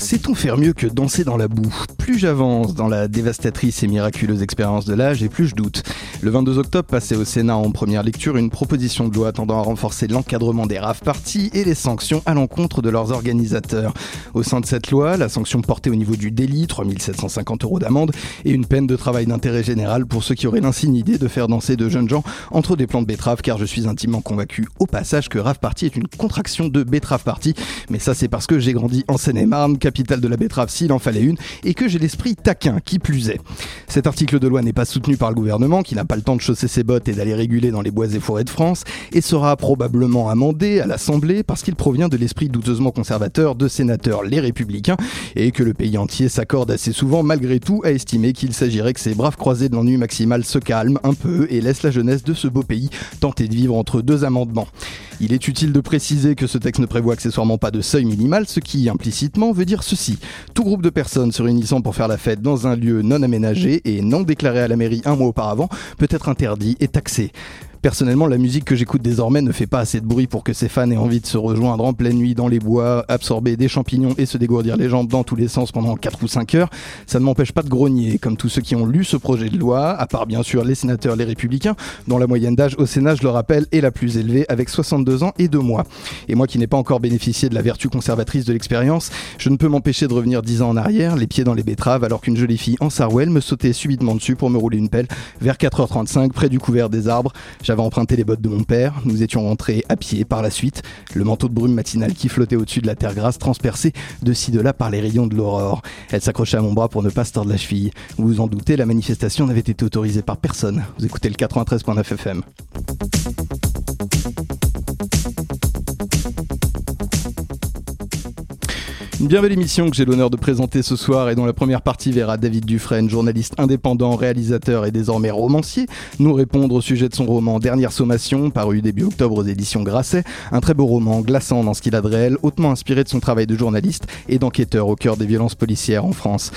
Sait-on faire mieux que danser dans la boue Plus j'avance dans la dévastatrice et miraculeuse expérience de l'âge et plus je doute. Le 22 octobre passait au Sénat en première lecture une proposition de loi tendant à renforcer l'encadrement des rave parties et les sanctions à l'encontre de leurs organisateurs. Au sein de cette loi, la sanction portée au niveau du délit, 3750 euros d'amende, et une peine de travail d'intérêt général pour ceux qui auraient l'insigne idée de faire danser de jeunes gens entre des plants de betterave car je suis intimement convaincu au passage que rave party est une contraction de betterave party. Mais ça c'est parce que j'ai grandi en Seine-et-Marne, capitale de la betterave s'il en fallait une, et que j'ai l'esprit taquin, qui plus est. Cet article de loi n'est pas soutenu par le gouvernement, qui n'a pas le temps de chausser ses bottes et d'aller réguler dans les bois et forêts de France, et sera probablement amendé à l'Assemblée parce qu'il provient de l'esprit douteusement conservateur de sénateurs les républicains, et que le pays entier s'accorde assez souvent malgré tout à estimer qu'il s'agirait que ces braves croisés de l'ennui maximal se calment un peu et laissent la jeunesse de ce beau pays tenter de vivre entre deux amendements. Il est utile de préciser que ce texte ne prévoit accessoirement pas de seuil minimal, ce qui implicitement veut dire ceci. Tout groupe de personnes se réunissant pour faire la fête dans un lieu non aménagé et non déclaré à la mairie un mois auparavant peut être interdit et taxé. Personnellement, la musique que j'écoute désormais ne fait pas assez de bruit pour que ses fans aient envie de se rejoindre en pleine nuit dans les bois, absorber des champignons et se dégourdir les jambes dans tous les sens pendant 4 ou 5 heures. Ça ne m'empêche pas de grogner, comme tous ceux qui ont lu ce projet de loi, à part bien sûr les sénateurs, les républicains, dont la moyenne d'âge au Sénat, je le rappelle, est la plus élevée, avec 62 ans et 2 mois. Et moi qui n'ai pas encore bénéficié de la vertu conservatrice de l'expérience, je ne peux m'empêcher de revenir 10 ans en arrière, les pieds dans les betteraves, alors qu'une jolie fille en Sarwell me sautait subitement dessus pour me rouler une pelle vers 4h35 près du couvert des arbres. J'avais emprunté les bottes de mon père, nous étions rentrés à pied par la suite, le manteau de brume matinale qui flottait au-dessus de la terre grasse transpercé de ci de là par les rayons de l'aurore. Elle s'accrochait à mon bras pour ne pas se tordre la cheville. Vous vous en doutez, la manifestation n'avait été autorisée par personne. Vous écoutez le 93.9 FM. Bien belle émission que j'ai l'honneur de présenter ce soir et dont la première partie verra David Dufresne, journaliste indépendant, réalisateur et désormais romancier, nous répondre au sujet de son roman Dernière Sommation, paru début octobre aux éditions Grasset, un très beau roman glaçant dans ce qu'il a de réel, hautement inspiré de son travail de journaliste et d'enquêteur au cœur des violences policières en France.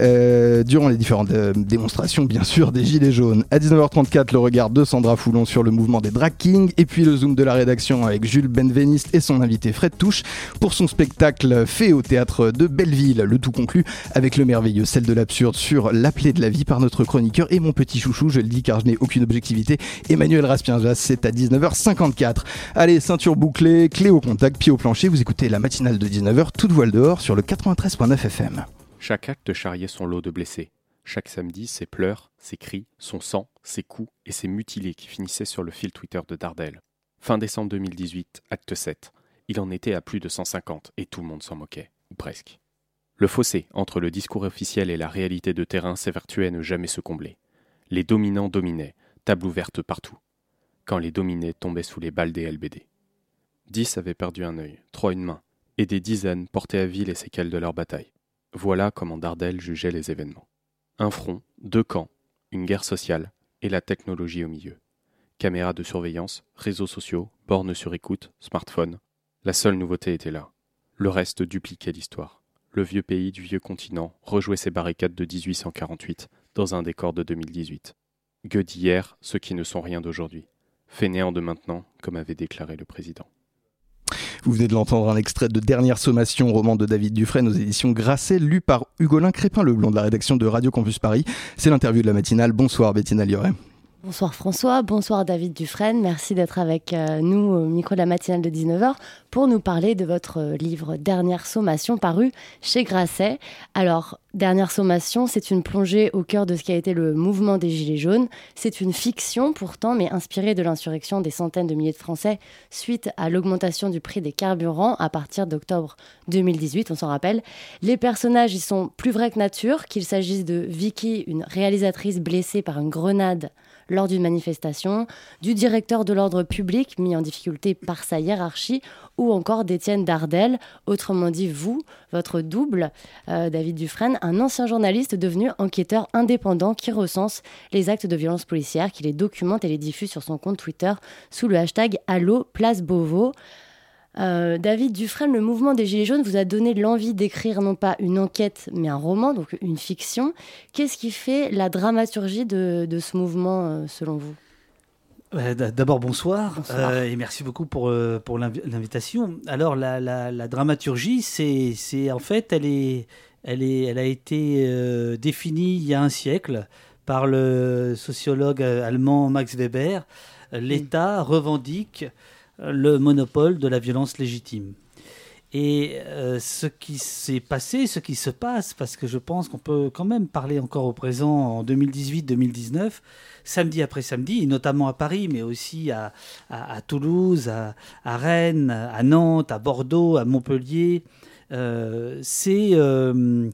Euh, durant les différentes euh, démonstrations, bien sûr, des Gilets jaunes. À 19h34, le regard de Sandra Foulon sur le mouvement des Drag Kings, et puis le zoom de la rédaction avec Jules Benveniste et son invité Fred Touche pour son spectacle fait au théâtre de Belleville. Le tout conclu avec le merveilleux Celle de l'absurde sur l'appelé de la vie par notre chroniqueur et mon petit chouchou, je le dis car je n'ai aucune objectivité, Emmanuel Raspienjas, c'est à 19h54. Allez, ceinture bouclée, clé au contact, pied au plancher, vous écoutez la matinale de 19h, toute voile dehors sur le 93.9 FM. Chaque acte charriait son lot de blessés. Chaque samedi, ses pleurs, ses cris, son sang, ses coups et ses mutilés qui finissaient sur le fil Twitter de Dardel. Fin décembre 2018, acte 7. Il en était à plus de 150 et tout le monde s'en moquait ou presque. Le fossé entre le discours officiel et la réalité de terrain s'évertuait à ne jamais se combler. Les dominants dominaient, table ouverte partout, quand les dominés tombaient sous les balles des LBD. Dix avaient perdu un œil, trois une main, et des dizaines portaient à vie les séquelles de leur bataille. Voilà comment Dardel jugeait les événements. Un front, deux camps, une guerre sociale et la technologie au milieu. Caméras de surveillance, réseaux sociaux, bornes sur écoute, smartphones. La seule nouveauté était là. Le reste dupliquait l'histoire. Le vieux pays du vieux continent rejouait ses barricades de 1848 dans un décor de 2018. Gueux d'hier, ceux qui ne sont rien d'aujourd'hui. Fainéants de maintenant, comme avait déclaré le président. Vous venez de l'entendre un extrait de Dernière Sommation, roman de David Dufresne aux éditions Grasset, lu par Hugolin Crépin Leblond de la rédaction de Radio Campus Paris. C'est l'interview de la matinale. Bonsoir Bettina Lioret. Bonsoir François, bonsoir David Dufresne, merci d'être avec euh, nous au micro de la matinale de 19h pour nous parler de votre euh, livre Dernière Sommation paru chez Grasset. Alors, Dernière Sommation, c'est une plongée au cœur de ce qui a été le mouvement des Gilets jaunes. C'est une fiction pourtant, mais inspirée de l'insurrection des centaines de milliers de Français suite à l'augmentation du prix des carburants à partir d'octobre 2018, on s'en rappelle. Les personnages y sont plus vrais que nature, qu'il s'agisse de Vicky, une réalisatrice blessée par une grenade lors d'une manifestation, du directeur de l'ordre public mis en difficulté par sa hiérarchie, ou encore d'Étienne Dardel, autrement dit vous, votre double, euh, David Dufresne, un ancien journaliste devenu enquêteur indépendant qui recense les actes de violence policière, qui les documente et les diffuse sur son compte Twitter sous le hashtag Allo Place Beauvau. Euh, David Dufresne, le mouvement des Gilets jaunes vous a donné l'envie d'écrire non pas une enquête, mais un roman, donc une fiction. Qu'est-ce qui fait la dramaturgie de, ce mouvement, euh, selon vous? D'abord, bonsoir, euh, et merci beaucoup pour, pour l'invitation. Alors, la, dramaturgie, c'est en fait, elle, est, elle, est, elle a été définie il y a un siècle par le sociologue allemand Max Weber. L'État revendique le monopole de la violence légitime. Et euh, ce qui s'est passé, ce qui se passe, parce que je pense qu'on peut quand même parler encore au présent en 2018-2019, samedi après samedi, notamment à Paris, mais aussi à, Toulouse, à, Rennes, à Nantes, à Bordeaux, à Montpellier, euh, c'est euh,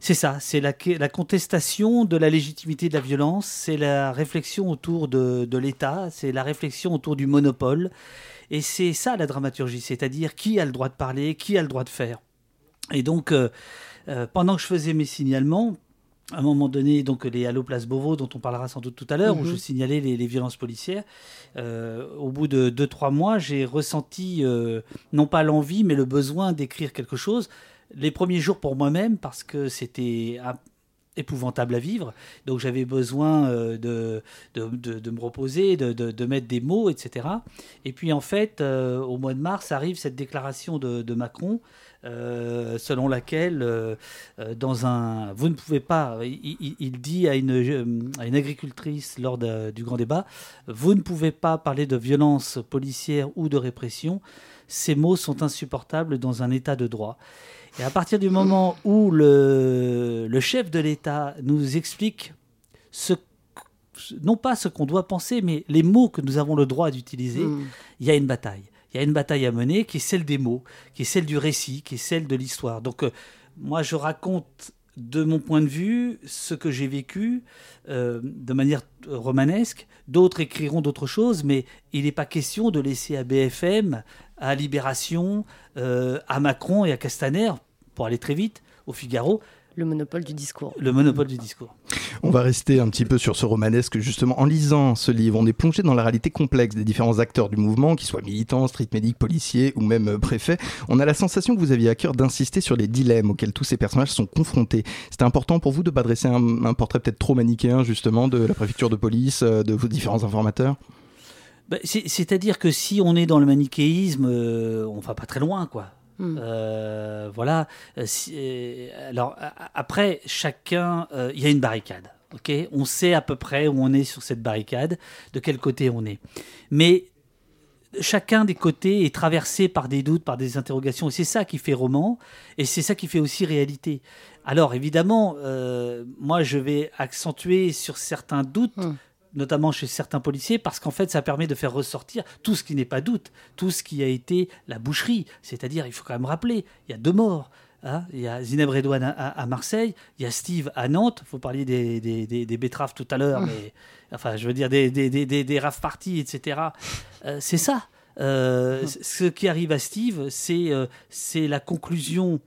c'est ça, c'est la, la, contestation de la légitimité de la violence, c'est la réflexion autour de, de l'État, c'est la réflexion autour du monopole. Et c'est ça la dramaturgie, c'est-à-dire qui a le droit de parler, qui a le droit de faire. Et donc, euh, euh, pendant que je faisais mes signalements, à un moment donné, donc les Allo Place Beauvau, dont on parlera sans doute tout à l'heure, où je mhm. signalais les, violences policières, euh, au bout de 2-3 mois, j'ai ressenti non pas l'envie, mais le besoin d'écrire quelque chose. Les premiers jours pour moi-même, parce que c'était épouvantable à vivre. Donc j'avais besoin euh, de, de, me reposer, de, mettre des mots, etc. Et puis en fait, euh, au mois de mars arrive cette déclaration de, Macron. Euh, selon laquelle, dans un, vous ne pouvez pas, il, dit à une, à une, agricultrice lors du grand débat, vous ne pouvez pas parler de violence policière ou de répression. Ces mots sont insupportables dans un état de droit. Et à partir du moment où le, le chef de l'État nous explique ce, non pas ce qu'on doit penser, mais les mots que nous avons le droit d'utiliser, hmm. il y a une bataille. Il y a une bataille à mener qui est celle des mots, qui est celle du récit, qui est celle de l'histoire. Donc euh, moi je raconte de mon point de vue ce que j'ai vécu euh, de manière romanesque. D'autres écriront d'autres choses, mais il n'est pas question de laisser à BFM, à Libération, euh, à Macron et à Castaner, pour aller très vite, au Figaro, le monopole du discours. Le monopole du discours. On va rester un petit peu sur ce romanesque, justement. En lisant ce livre, on est plongé dans la réalité complexe des différents acteurs du mouvement, qu'ils soient militants, street medics, policiers ou même euh, préfets. On a la sensation que vous aviez à cœur d'insister sur les dilemmes auxquels tous ces personnages sont confrontés. C'était important pour vous de ne pas dresser un, portrait peut-être trop manichéen, justement, de la préfecture de police, euh, de vos différents informateurs? Bah, C'est-à-dire que si on est dans le manichéisme, euh, on va pas très loin, quoi. Hmm. Euh, voilà. Euh, euh, alors après, chacun, il y a une barricade. Ok, on sait à peu près où on est sur cette barricade, de quel côté on est. Mais chacun des côtés est traversé par des doutes, par des interrogations, et c'est ça qui fait roman, et c'est ça qui fait aussi réalité. Alors évidemment, moi je vais accentuer sur certains doutes. Hmm notamment chez certains policiers, parce qu'en fait, ça permet de faire ressortir tout ce qui n'est pas doute, tout ce qui a été la boucherie. C'est-à-dire, il faut quand même rappeler, il y a deux morts. Hein. il y a Zineb Redouane à, Marseille, il y a Steve à Nantes. Il faut parler des, des, betteraves tout à l'heure, mmh. mais enfin, je veux dire des, des, des, rave parties, etc. Euh, c'est ça. Euh, mmh. ce qui arrive à Steve, c'est euh, c'est la conclusion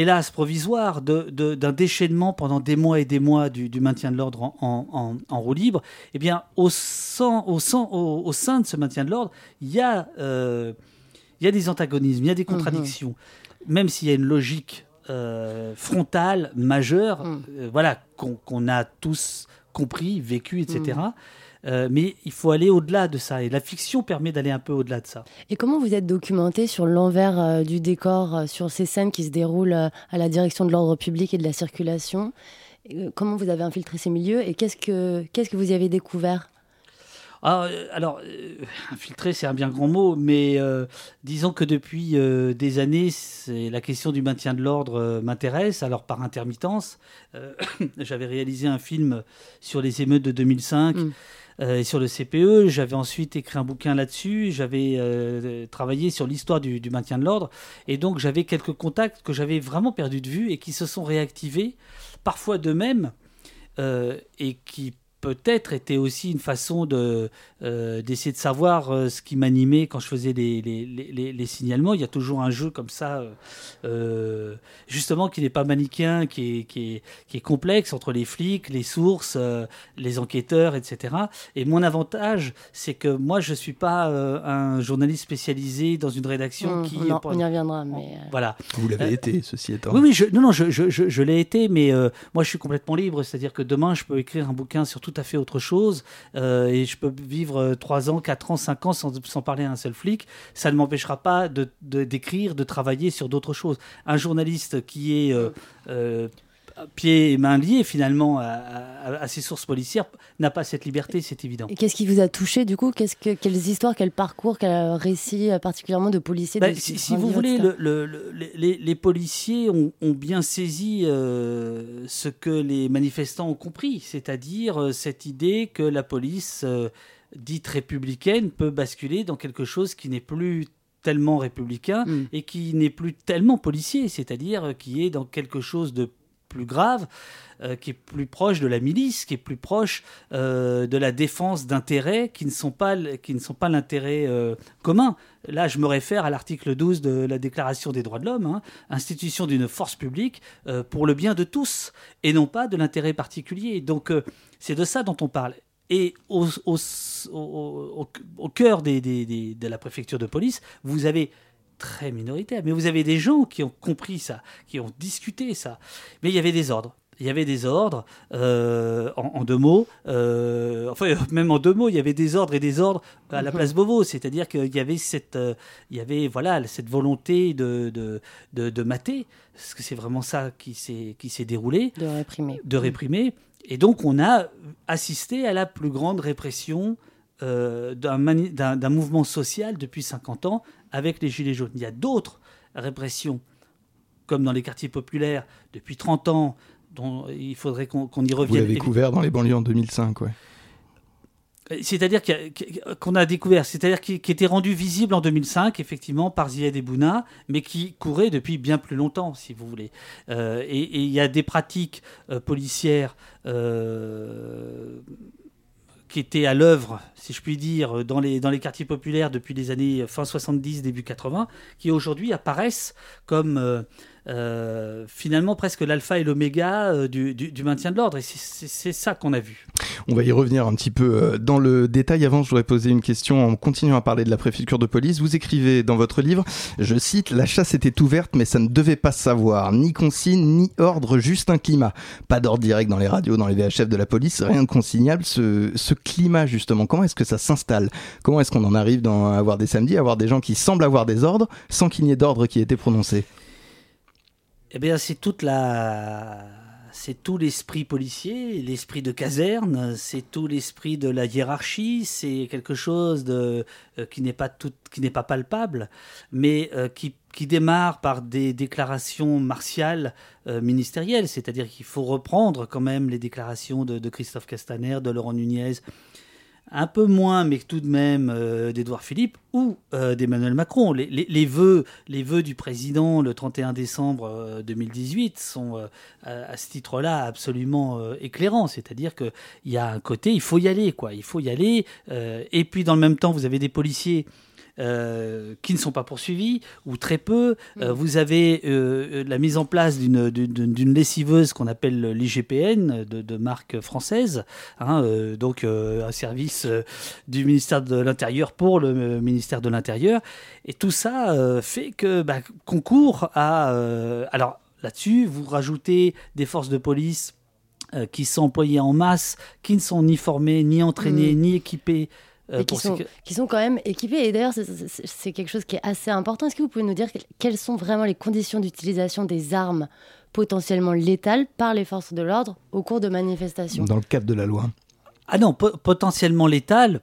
hélas provisoire, d'un déchaînement pendant des mois et des mois du, maintien de l'ordre en, roue libre, eh bien, au, sein, au, au, sein de ce maintien de l'ordre, il y, a, euh, y a des antagonismes, il y a des mhm. contradictions, même s'il y a une logique euh, frontale, majeure, mhm. euh, voilà, qu'on a tous compris, vécu, etc. Euh, mais il faut aller au-delà de ça. Et la fiction permet d'aller un peu au-delà de ça. Et comment vous êtes documenté sur l'envers euh, du décor, euh, sur ces scènes qui se déroulent à la direction de l'ordre public et de la circulation? Comment vous avez infiltré ces milieux et qu'est-ce que, qu'est-ce que vous y avez découvert? Ah, alors, infiltrer, c'est un bien grand mot, mais disons que depuis des années, la question du maintien de l'ordre m'intéresse, alors par intermittence. J'avais réalisé un film sur les émeutes de 2005. Euh, et sur le CPE. J'avais ensuite écrit un bouquin là-dessus. J'avais euh, travaillé sur l'histoire du, maintien de l'ordre. Et donc, j'avais quelques contacts que j'avais vraiment perdu de vue et qui se sont réactivés, parfois d'eux-mêmes, euh, et qui peut-être était aussi une façon de euh, d'essayer de savoir euh, ce qui m'animait quand je faisais les, les, les, les, signalements. Il y a toujours un jeu comme ça, euh, justement, qui n'est pas manichéen, qui est, qui, est, qui est complexe entre les flics, les sources, les enquêteurs, etc. Et mon avantage, c'est que moi, je suis pas un journaliste spécialisé dans une rédaction mmh, qui... Non, on y reviendra, mais... Voilà. Vous l'avez été, ceci étant. Oui, oui, je, non, non, je, je, je, je l'ai été, mais moi, je suis complètement libre, c'est-à-dire que demain, je peux écrire un bouquin sur tout à fait autre chose euh, et je peux vivre 3 ans, 4 ans, 5 ans sans, parler à un seul flic. Ça ne m'empêchera pas de, d'écrire, de, travailler sur d'autres choses. Un journaliste qui est euh, euh, pieds et mains liés finalement à, ses sources policières n'a pas cette liberté, c'est évident. Et qu'est-ce qui vous a touché du coup? Que, Quelles histoires, quel parcours, quel récit particulièrement de policiers bah, Si, vous voulez, le, les, les, policiers ont, ont bien saisi euh, ce que les manifestants ont compris, c'est-à-dire euh, cette idée que la police euh, dite républicaine peut basculer dans quelque chose qui n'est plus tellement républicain hmm. et qui n'est plus tellement policier, c'est-à-dire qui est dans quelque chose de plus grave, euh, qui est plus proche de la milice, qui est plus proche euh, de la défense d'intérêts qui ne sont pas, pas l'intérêt euh, commun. Là, je me réfère à l'article 12 de la Déclaration des droits de l'homme, hein, institution d'une force publique pour le bien de tous, et non pas de l'intérêt particulier. Donc, c'est de ça dont on parle. Et au, cœur des, des, de la préfecture de police, vous avez très minoritaire. Mais vous avez des gens qui ont compris ça, qui ont discuté ça. Mais il y avait des ordres. Il y avait des ordres, euh, en, deux mots, euh, enfin même en deux mots, il y avait des ordres et des ordres à la mhm. place Beauvau, c'est-à-dire qu'il y avait cette, euh, il y avait voilà cette volonté de de, de, de mater, parce que c'est vraiment ça qui s'est qui s'est déroulé, de réprimer, de réprimer, et donc on a assisté à la plus grande répression euh, d'un mouvement social depuis 50 ans avec les Gilets jaunes. Il y a d'autres répressions, comme dans les quartiers populaires depuis 30 ans, dont il faudrait qu'on y revienne. Vous l'avez couvert dans les banlieues en 2005, ouais. C'est-à-dire qu'on a, découvert, c'est-à-dire qui, était rendu visible en 2005, effectivement, par Ziad Bouna, mais qui courait depuis bien plus longtemps, si vous voulez. Euh, et il y a des pratiques euh, policières qui étaient à l'œuvre, si je puis dire, dans les, dans les quartiers populaires depuis les années fin 70, début 80, qui aujourd'hui apparaissent comme euh, finalement presque l'alpha et l'oméga euh, du, maintien de l'ordre. Et c'est ça qu'on a vu. On va y revenir un petit peu euh, dans le détail. Avant, je voudrais poser une question en continuant à parler de la préfecture de police. Vous écrivez dans votre livre, je cite, La chasse était ouverte, mais ça ne devait pas savoir. Ni consigne, ni ordre, juste un climat. Pas d'ordre direct dans les radios, dans les VHF de la police, rien de consignable. Ce, climat, justement, comment est-ce que ça s'installe? Comment est-ce qu'on en arrive à avoir des samedis, à avoir des gens qui semblent avoir des ordres sans qu'il n'y ait d'ordre qui ait été prononcé? Eh bien, c'est toute la, c'est tout l'esprit policier, l'esprit de caserne, c'est tout l'esprit de la hiérarchie, c'est quelque chose de euh, qui n'est pas pas palpable, mais euh, qui, qui démarre par des déclarations martiales euh, ministérielles, c'est-à-dire qu'il faut reprendre quand même les déclarations de Christophe Castaner, de Laurent Nunez, un peu moins, mais tout de même, euh, d'Edouard Philippe ou euh, d'Emmanuel Macron. Les, les, du président le 31 décembre 2018 euh, sont à ce titre-là absolument éclairants. C'est-à-dire qu'il y a un côté, il faut y aller, quoi. Il faut y aller. et puis, dans le même temps, vous avez des policiers euh, qui ne sont pas poursuivis, ou très peu. Euh, mm. vous avez euh, la mise en place d'une lessiveuse qu'on appelle l'IGPN, de, marque française, hein, donc un service du ministère de l'Intérieur pour le ministère de l'Intérieur. Et tout ça fait que bah, concourt à... alors là-dessus, vous rajoutez des forces de police qui sont employées en masse, qui ne sont ni formées, ni entraînées, mm. ni équipées euh, qui, sont, qui, sont, quand même équipés. Et d'ailleurs, c'est quelque chose qui est assez important. Est-ce que vous pouvez nous dire quelles sont vraiment les conditions d'utilisation des armes potentiellement létales par les forces de l'ordre au cours de manifestations? Dans le cadre de la loi Ah non, potentiellement létales,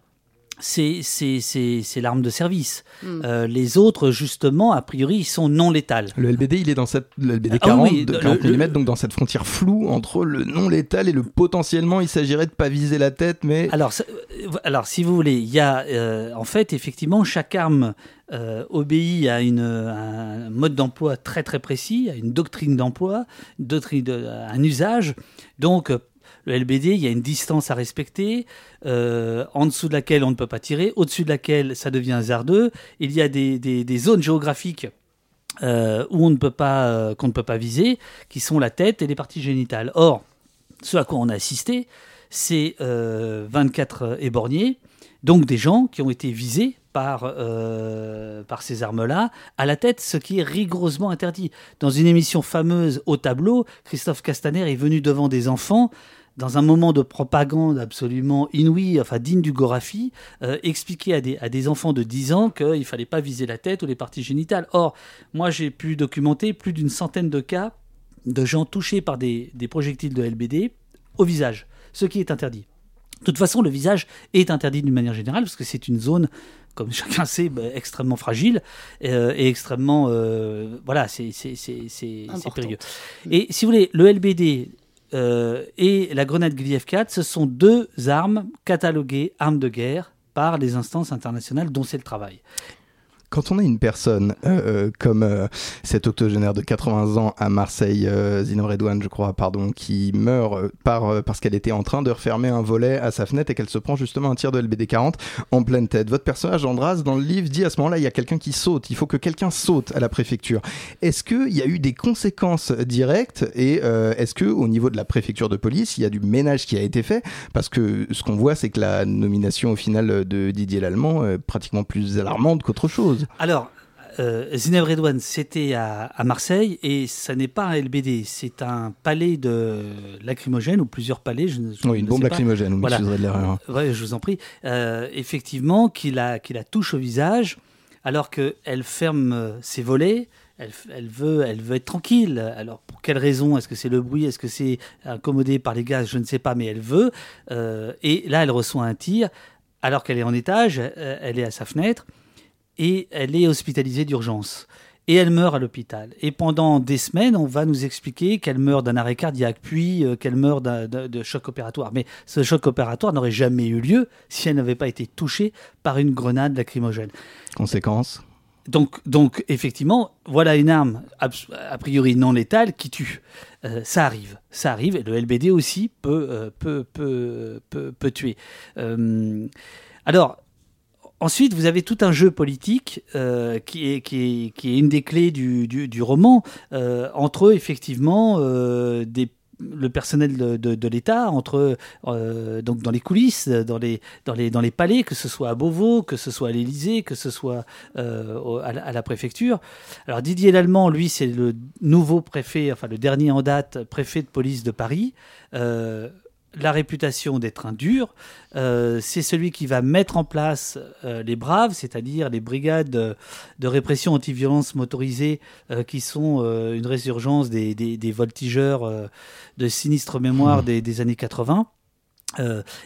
c'est l'arme de service. Hmm. Euh, les autres, justement, a priori, ils sont non létales. Le LBD, il est dans cette le LBD 40, ah de 40 mm, donc dans cette frontière floue entre le non létal et le potentiellement. Il s'agirait de pas viser la tête, mais alors, euh, alors si vous voulez, il y a euh, en fait effectivement chaque arme obéit à, une, un mode d'emploi très très précis, à une doctrine d'emploi, doctrine, un usage. Donc Le LBD, il y a une distance à respecter, euh, en dessous de laquelle on ne peut pas tirer, au-dessus de laquelle ça devient hasardeux. Il y a des, zones géographiques euh, où on ne peut pas, euh, qu'on ne peut pas viser, qui sont la tête et les parties génitales. Or, ce à quoi on a assisté, c'est 24 éborgnés, donc des gens qui ont été visés par, par ces armes-là à la tête, ce qui est rigoureusement interdit. Dans une émission fameuse au tableau, Christophe Castaner est venu devant des enfants dans un moment de propagande absolument inouï, enfin digne du Gorafi, euh, expliquer à des, à des enfants de 10 ans qu'il ne fallait pas viser la tête ou les parties génitales. Or, moi j'ai pu documenter plus d'une centaine de cas de gens touchés par des, des projectiles de LBD au visage, ce qui est interdit. De toute façon, le visage est interdit d'une manière générale parce que c'est une zone comme chacun sait, bah, extrêmement fragile euh, et extrêmement. Euh, voilà, c'est périlleux. Et si vous voulez, le LBD euh, et la grenade Gliev 4, ce sont deux armes cataloguées armes de guerre par les instances internationales dont c'est le travail quand on a une personne euh, euh, comme euh, cet octogénaire de 80 ans à Marseille, Zino Redouane, je crois, pardon, qui meurt par, parce qu'elle était en train de refermer un volet à sa fenêtre et qu'elle se prend justement un tir de LBD 40 en pleine tête. Votre personnage, Andras, dans le livre, dit à ce moment-là, il y a quelqu'un qui saute, il faut que quelqu'un saute à la préfecture. Est-ce qu'il y a eu des conséquences directes et est-ce que au niveau de la préfecture de police, il y a du ménage qui a été fait? Parce que ce qu'on voit, c'est que la nomination au final de Didier Lallemand est pratiquement plus alarmante qu'autre chose. Alors, euh, Zineb Redouane, c'était à, Marseille et ça n'est pas un LBD, c'est un palais de lacrymogène ou plusieurs palais. Je, oui, une bombe lacrymogène, vous voilà. de l'erreur. Oui, je vous en prie. Euh, effectivement, qui la, qui la touche au visage alors qu'elle ferme euh, ses volets. Elle, elle, veut, elle veut être tranquille. Alors, pour quelle raison? Est-ce que c'est le bruit? Est-ce que c'est incommodé par les gaz? Je ne sais pas, mais elle veut. Euh, et là, elle reçoit un tir alors qu'elle est en étage, elle est à sa fenêtre et elle est hospitalisée d'urgence. Et elle meurt à l'hôpital. Et pendant des semaines, on va nous expliquer qu'elle meurt d'un arrêt cardiaque, puis euh, qu'elle meurt de, choc opératoire. Mais ce choc opératoire n'aurait jamais eu lieu si elle n'avait pas été touchée par une grenade lacrymogène. Conséquence? Donc, donc, effectivement, voilà une arme a priori non létale qui tue. Euh, ça arrive, ça arrive, et le LBD aussi peut, euh, peut, peut, peut, peut, tuer. alors, Ensuite, vous avez tout un jeu politique euh, qui, est, une des clés du, roman, euh, entre effectivement euh, le personnel de, l'État, entre donc dans les coulisses, dans les, palais, que ce soit à Beauvau, que ce soit à l'Élysée, que ce soit à, la, préfecture. Alors Didier Lallemand, lui, c'est le nouveau préfet, enfin le dernier en date, préfet de police de Paris la réputation d'être un dur. Euh, c'est celui qui va mettre en place euh, les braves, c'est-à-dire les brigades de, répression anti-violence motorisée euh, qui sont une résurgence des, voltigeurs de sinistre mémoire mmh. des, années 80.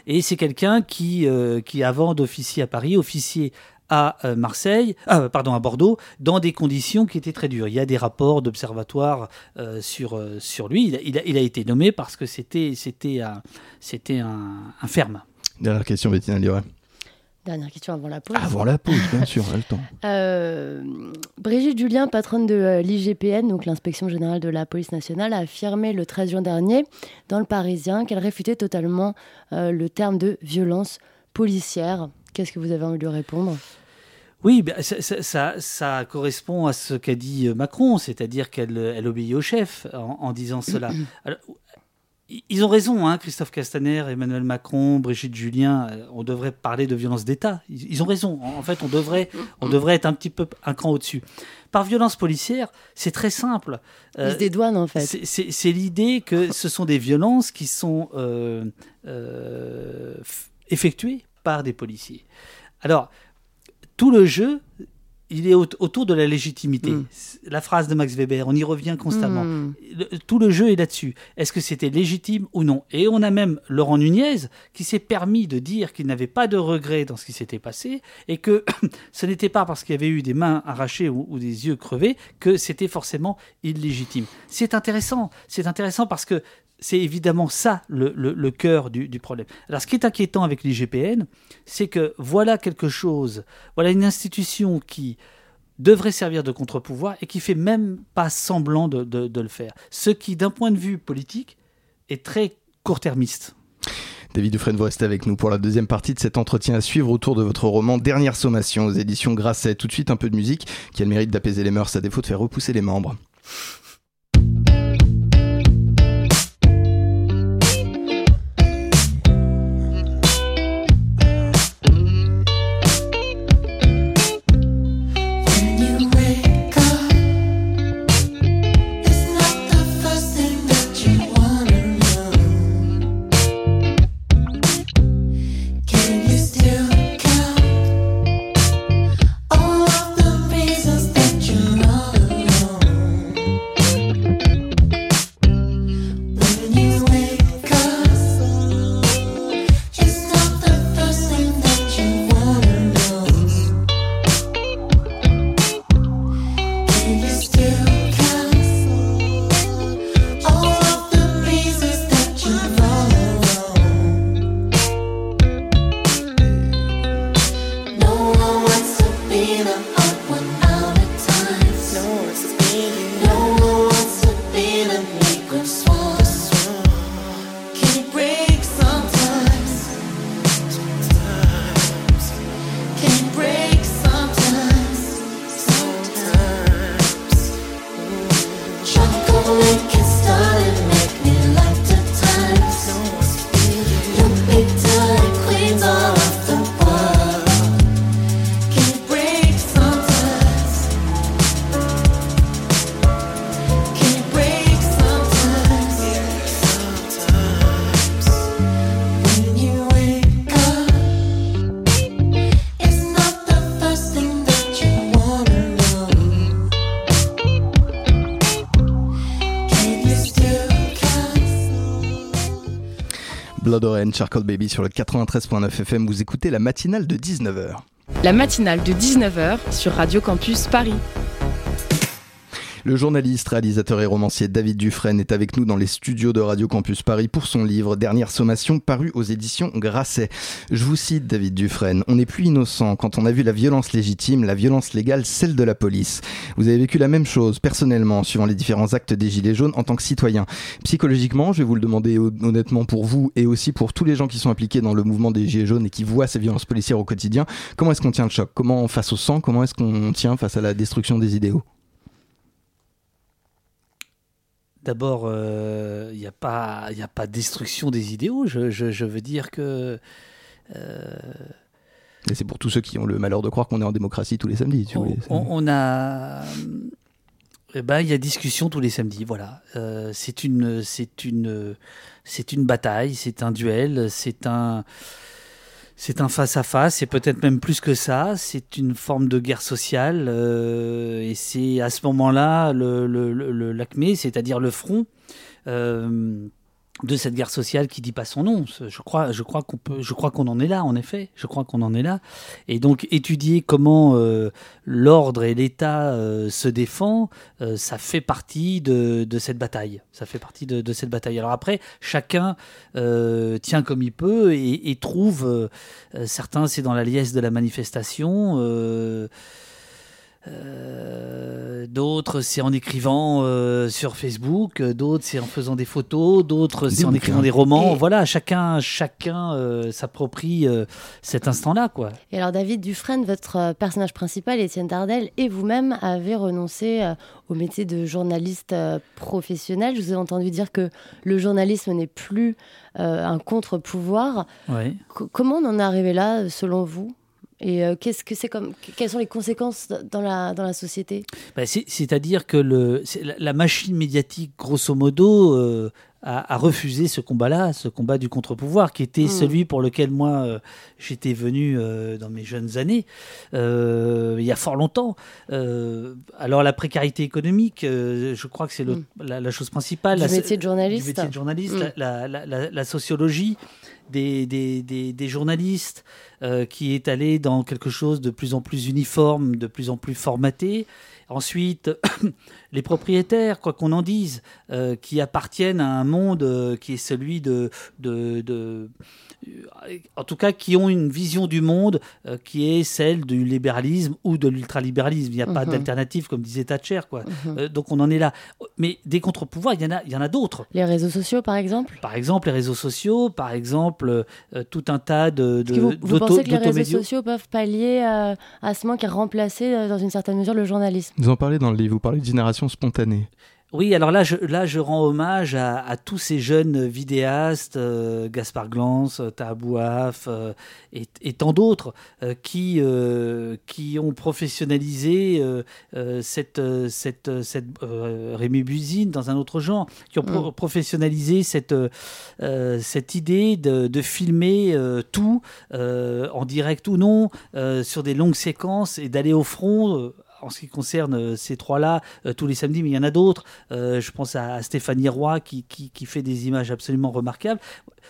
et c'est quelqu'un qui, qui, avant d'officier à Paris, officier à euh, Marseille, ah, pardon, à Bordeaux, dans des conditions qui étaient très dures. Il y a des rapports d'observatoire euh, sur, euh, sur lui. Il a, il, a, été nommé parce que c'était, c'était, un, c'était un, ferme. Dernière question, Bettina Lioré. Dernière question avant la pause. Avant la pause, bien sûr, le temps. Brigitte Julien, patronne de l'IGPN, donc l'inspection générale de la police nationale, a affirmé le 13 juin dernier dans le Parisien qu'elle réfutait totalement le terme de violence policière. Qu'est-ce que vous avez envie de répondre? Oui, ben, ça, correspond à ce qu'a dit euh, Macron, c'est-à-dire qu'elle elle obéit au chef en, disant cela. ils ont raison, hein, Christophe Castaner, Emmanuel Macron, Brigitte Julien, euh, on devrait parler de violence d'État. Ils, ont raison. En fait, on devrait, on devrait être un petit peu un cran au-dessus. Par violence policière, c'est très simple. Ils se euh, dédouanent, en fait. C'est l'idée que ce sont des violences qui sont effectuées par des policiers. Alors, tout le jeu, il est autour de la légitimité. Mm. La phrase de Max Weber, on y revient constamment. Mm. tout le jeu est là-dessus. Est-ce que c'était légitime ou non? Et on a même Laurent Nunez qui s'est permis de dire qu'il n'avait pas de regrets dans ce qui s'était passé et que ce n'était pas parce qu'il y avait eu des mains arrachées ou des yeux crevés que c'était forcément illégitime. C'est intéressant. C'est intéressant parce que c'est évidemment ça le, cœur du, problème. Alors ce qui est inquiétant avec l'IGPN, c'est que voilà quelque chose, voilà une institution qui devrait servir de contre-pouvoir et qui fait même pas semblant de, le faire. Ce qui, d'un point de vue politique, est très court-termistes. David Dufresne, vous restez avec nous pour la deuxième partie de cet entretien à suivre autour de votre roman Dernière sommation aux éditions Grasset. Tout de suite un peu de musique qui a le mérite d'apaiser les mœurs à défaut de faire repousser les membres. Blood Orange, Charcoal Baby sur le 93.9 FM. Vous écoutez la matinale de 19h. La matinale de 19h sur Radio Campus Paris. Le journaliste, réalisateur et romancier David Dufresne est avec nous dans les studios de Radio Campus Paris pour son livre Dernière sommation paru aux éditions Grasset. Je vous cite David Dufresne, on n'est plus innocent quand on a vu la violence légitime, la violence légale, celle de la police. Vous avez vécu la même chose personnellement suivant les différents actes des Gilets jaunes en tant que citoyen. Psychologiquement, je vais vous le demander honnêtement pour vous et aussi pour tous les gens qui sont impliqués dans le mouvement des Gilets jaunes et qui voient ces violences policières au quotidien, comment est-ce qu'on tient le choc? Comment face au sang Comment est-ce qu'on tient face à la destruction des idéaux? D'abord, il euh, n'y a, pas, a pas destruction des idéaux. Je, je, veux dire que. Euh, Et c'est pour tous ceux qui ont le malheur de croire qu'on est en démocratie tous les samedis. Tu on, on, a. Eh ben, il y a discussion tous les samedis. Voilà. Euh, c'est une, c'est une, c'est une bataille, c'est un duel, c'est un. C'est un face-à-face, et peut-être même plus que ça. C'est une forme de guerre sociale, euh, et c'est à ce moment-là le, le, l'acmé, c'est-à-dire le front. Euh, de cette guerre sociale qui dit pas son nom. Je crois, je crois qu'on peut, je crois qu'on en est là, en effet. Je crois qu'on en est là. Et donc étudier comment euh, l'ordre et l'État euh, se défend, euh, ça fait partie de, de, cette bataille. Ça fait partie de, de, cette bataille. Alors après, chacun tient comme il peut et, et trouve. certains, c'est dans la liesse de la manifestation. Euh, d'autres c'est en écrivant euh, sur Facebook, d'autres c'est en faisant des photos, d'autres c'est en écrivant des romans. Voilà, chacun chacun euh, s'approprie cet instant-là, quoi. Et alors David Dufresne, votre personnage principal, Étienne Dardel, et vous-même avez renoncé au métier de journaliste professionnel. Je vous ai entendu dire que le journalisme n'est plus un contre-pouvoir. Comment on en est arrivé là, selon vous? Et euh, qu'est-ce que c'est comme quelles sont les conséquences dans la dans la société? Bah, C'est-à-dire que le la machine médiatique, grosso modo, euh, a, refusé ce combat-là, ce combat du contre-pouvoir, qui était hmm. celui pour lequel moi euh, j'étais venu dans mes jeunes années, il y a fort longtemps. alors la précarité économique, je crois que c'est hmm. la, chose principale. Du métier de journaliste. Du métier de journaliste, la, la, sociologie des, des, des, journalistes, qui est allé dans quelque chose de plus en plus uniforme, de plus en plus formaté. Ensuite, les propriétaires, quoi qu'on en dise, euh, qui appartiennent à un monde euh, qui est celui de, euh, en tout cas, qui ont une vision du monde qui est celle du libéralisme ou de l'ultralibéralisme. Il n'y a pas mhm. d'alternative, comme disait Thatcher, quoi. Mhm. donc on en est là. Mais des contre-pouvoirs, il y en a, il y en a d'autres. Les réseaux sociaux, par exemple? Par exemple, les réseaux sociaux, par exemple, tout un tas de. de vous, vous pensez que les réseaux sociaux peuvent pallier à ce manque et remplacer, dans une certaine mesure, le journalisme? Vous en parlez dans le livre, vous parlez de génération spontanée. Oui, alors là, je, là, je rends hommage à, tous ces jeunes vidéastes, euh, Gaspard Glance, Tabouaf euh, et, tant d'autres, euh, qui, qui ont professionnalisé cette, cette, cette Rémi Buzine dans un autre genre, qui ont mm. professionnalisé cette, cette idée de, de filmer tout, en direct ou non, sur des longues séquences et d'aller au front en ce qui concerne euh, ces trois-là, euh, tous les samedis, mais il y en a d'autres. Euh, je pense à, Stéphanie Roy qui, qui, fait des images absolument remarquables.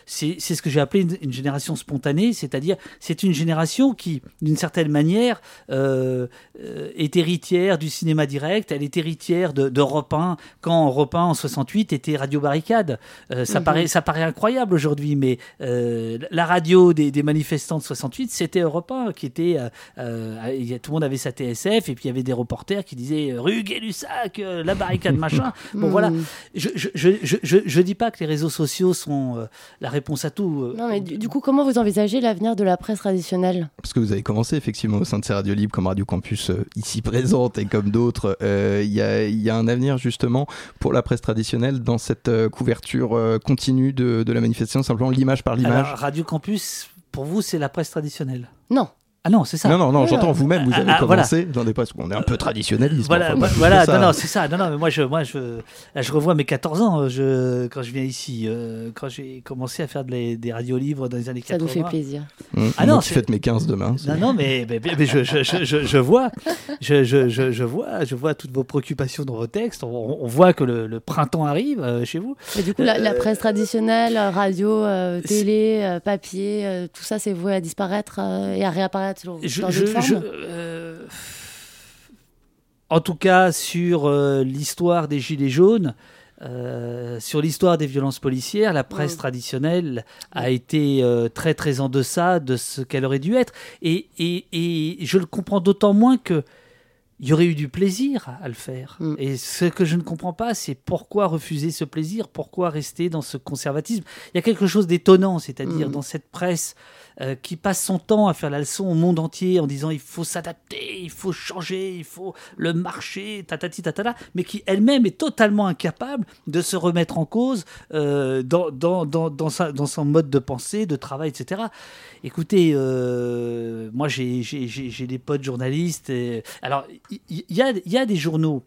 C'est ce que j'ai appelé une, génération spontanée, c'est-à-dire c'est une génération qui, d'une certaine manière, est héritière du cinéma direct, elle est héritière d'Europe 1, quand Europe 1 en 68 était Radio Barricade. ça, mhm. paraît, ça paraît incroyable aujourd'hui, mais la radio des, des, manifestants de 68, c'était Europe 1, qui était... tout le monde avait sa TSF, et puis il y avait des reporters qui disaient euh, rue Gay-Lussac, euh, la barricade machin. bon voilà, hmm. je je, je, je, je, dis pas que les réseaux sociaux sont euh, la réponse à tout. Non mais du, coup, comment vous envisagez l'avenir de la presse traditionnelle? Parce que vous avez commencé effectivement au sein de ces radios libres comme Radio Campus ici présente et comme d'autres, il y, a, y, a, un avenir justement pour la presse traditionnelle dans cette couverture continue de, de la manifestation, simplement l'image par l'image? Radio Campus, pour vous, c'est la presse traditionnelle? Non. Ah non, c'est ça. Non, non, non, j'entends vous-même, vous avez ah, ah, commencé dans des postes où on est un peu traditionnaliste. Voilà, voilà, non, non, c'est ça. Non, non, mais moi, je, moi, je, là, je revois mes 14 ans je, quand je viens ici, euh, quand j'ai commencé à faire des radios livres dans les années 80. Ça nous fait plaisir. Mmh. Ah non, tu fêtes mes 15 demain. Non, non, mais, mais, mais, je, je, je, je, vois, je, je, je, vois, je vois toutes vos préoccupations dans vos textes. On, voit que le, printemps arrive euh, chez vous. Et du coup, la, la, euh, presse traditionnelle, radio, télé, papier, tout ça, c'est voué à disparaître et à réapparaître dans je, euh, en tout cas, sur euh, l'histoire des Gilets jaunes, euh, sur l'histoire des violences policières, la presse traditionnelle a été très très en deçà de ce qu'elle aurait dû être. Et, et, et je le comprends d'autant moins que il y aurait eu du plaisir à le faire. Mm. Et ce que je ne comprends pas, c'est pourquoi refuser ce plaisir, pourquoi rester dans ce conservatisme? Il y a quelque chose d'étonnant, c'est-à-dire mm. dans cette presse euh, qui passe son temps à faire la leçon au monde entier en disant il faut s'adapter, il faut changer, il faut le marché, tatati tatata, mais qui elle-même est totalement incapable de se remettre en cause euh, dans, dans, dans, dans, sa, dans son mode de pensée, de travail, etc. Écoutez, euh, moi j'ai des potes journalistes. Alors, il y, y a des journaux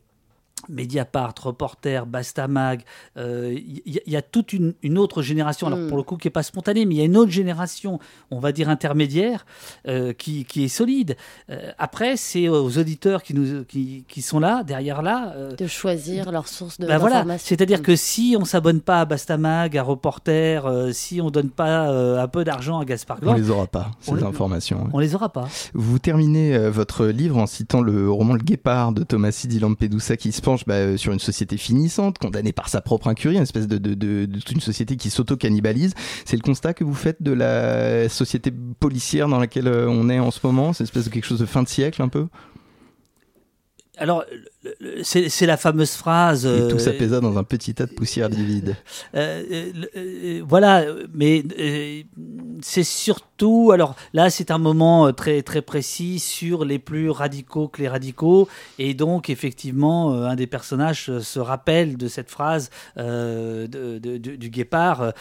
Mediapart, Reporter, Bastamag, il euh, y, a toute une, autre génération, alors pour le coup qui n'est pas spontanée, mais il y a une autre génération, on va dire intermédiaire, euh, qui, est solide. Euh, après, c'est aux auditeurs qui, nous, qui, sont là, derrière là. de choisir leur source de voilà. C'est-à-dire que si on s'abonne pas à Bastamag, à Reporter, si on donne pas un peu d'argent à Gaspard Gland, on les aura pas, ces informations. On les aura pas. Vous terminez votre livre en citant le roman Le Guépard de Thomas di Lampedusa qui se bah, euh, sur une société finissante, condamnée par sa propre incurie, une espèce de, de, une société qui s'auto-cannibalise. C'est le constat que vous faites de la société policière dans laquelle euh, on est en ce moment? C'est une espèce de quelque chose de fin de siècle un peu? Alors, c'est la fameuse phrase. Et tout s'apaisa euh, dans un petit tas de poussière livide. Euh, euh, voilà, mais c'est surtout. Alors là, c'est un moment très très précis sur les plus radicaux que les radicaux, et donc effectivement, un des personnages se rappelle de cette phrase de, du guépard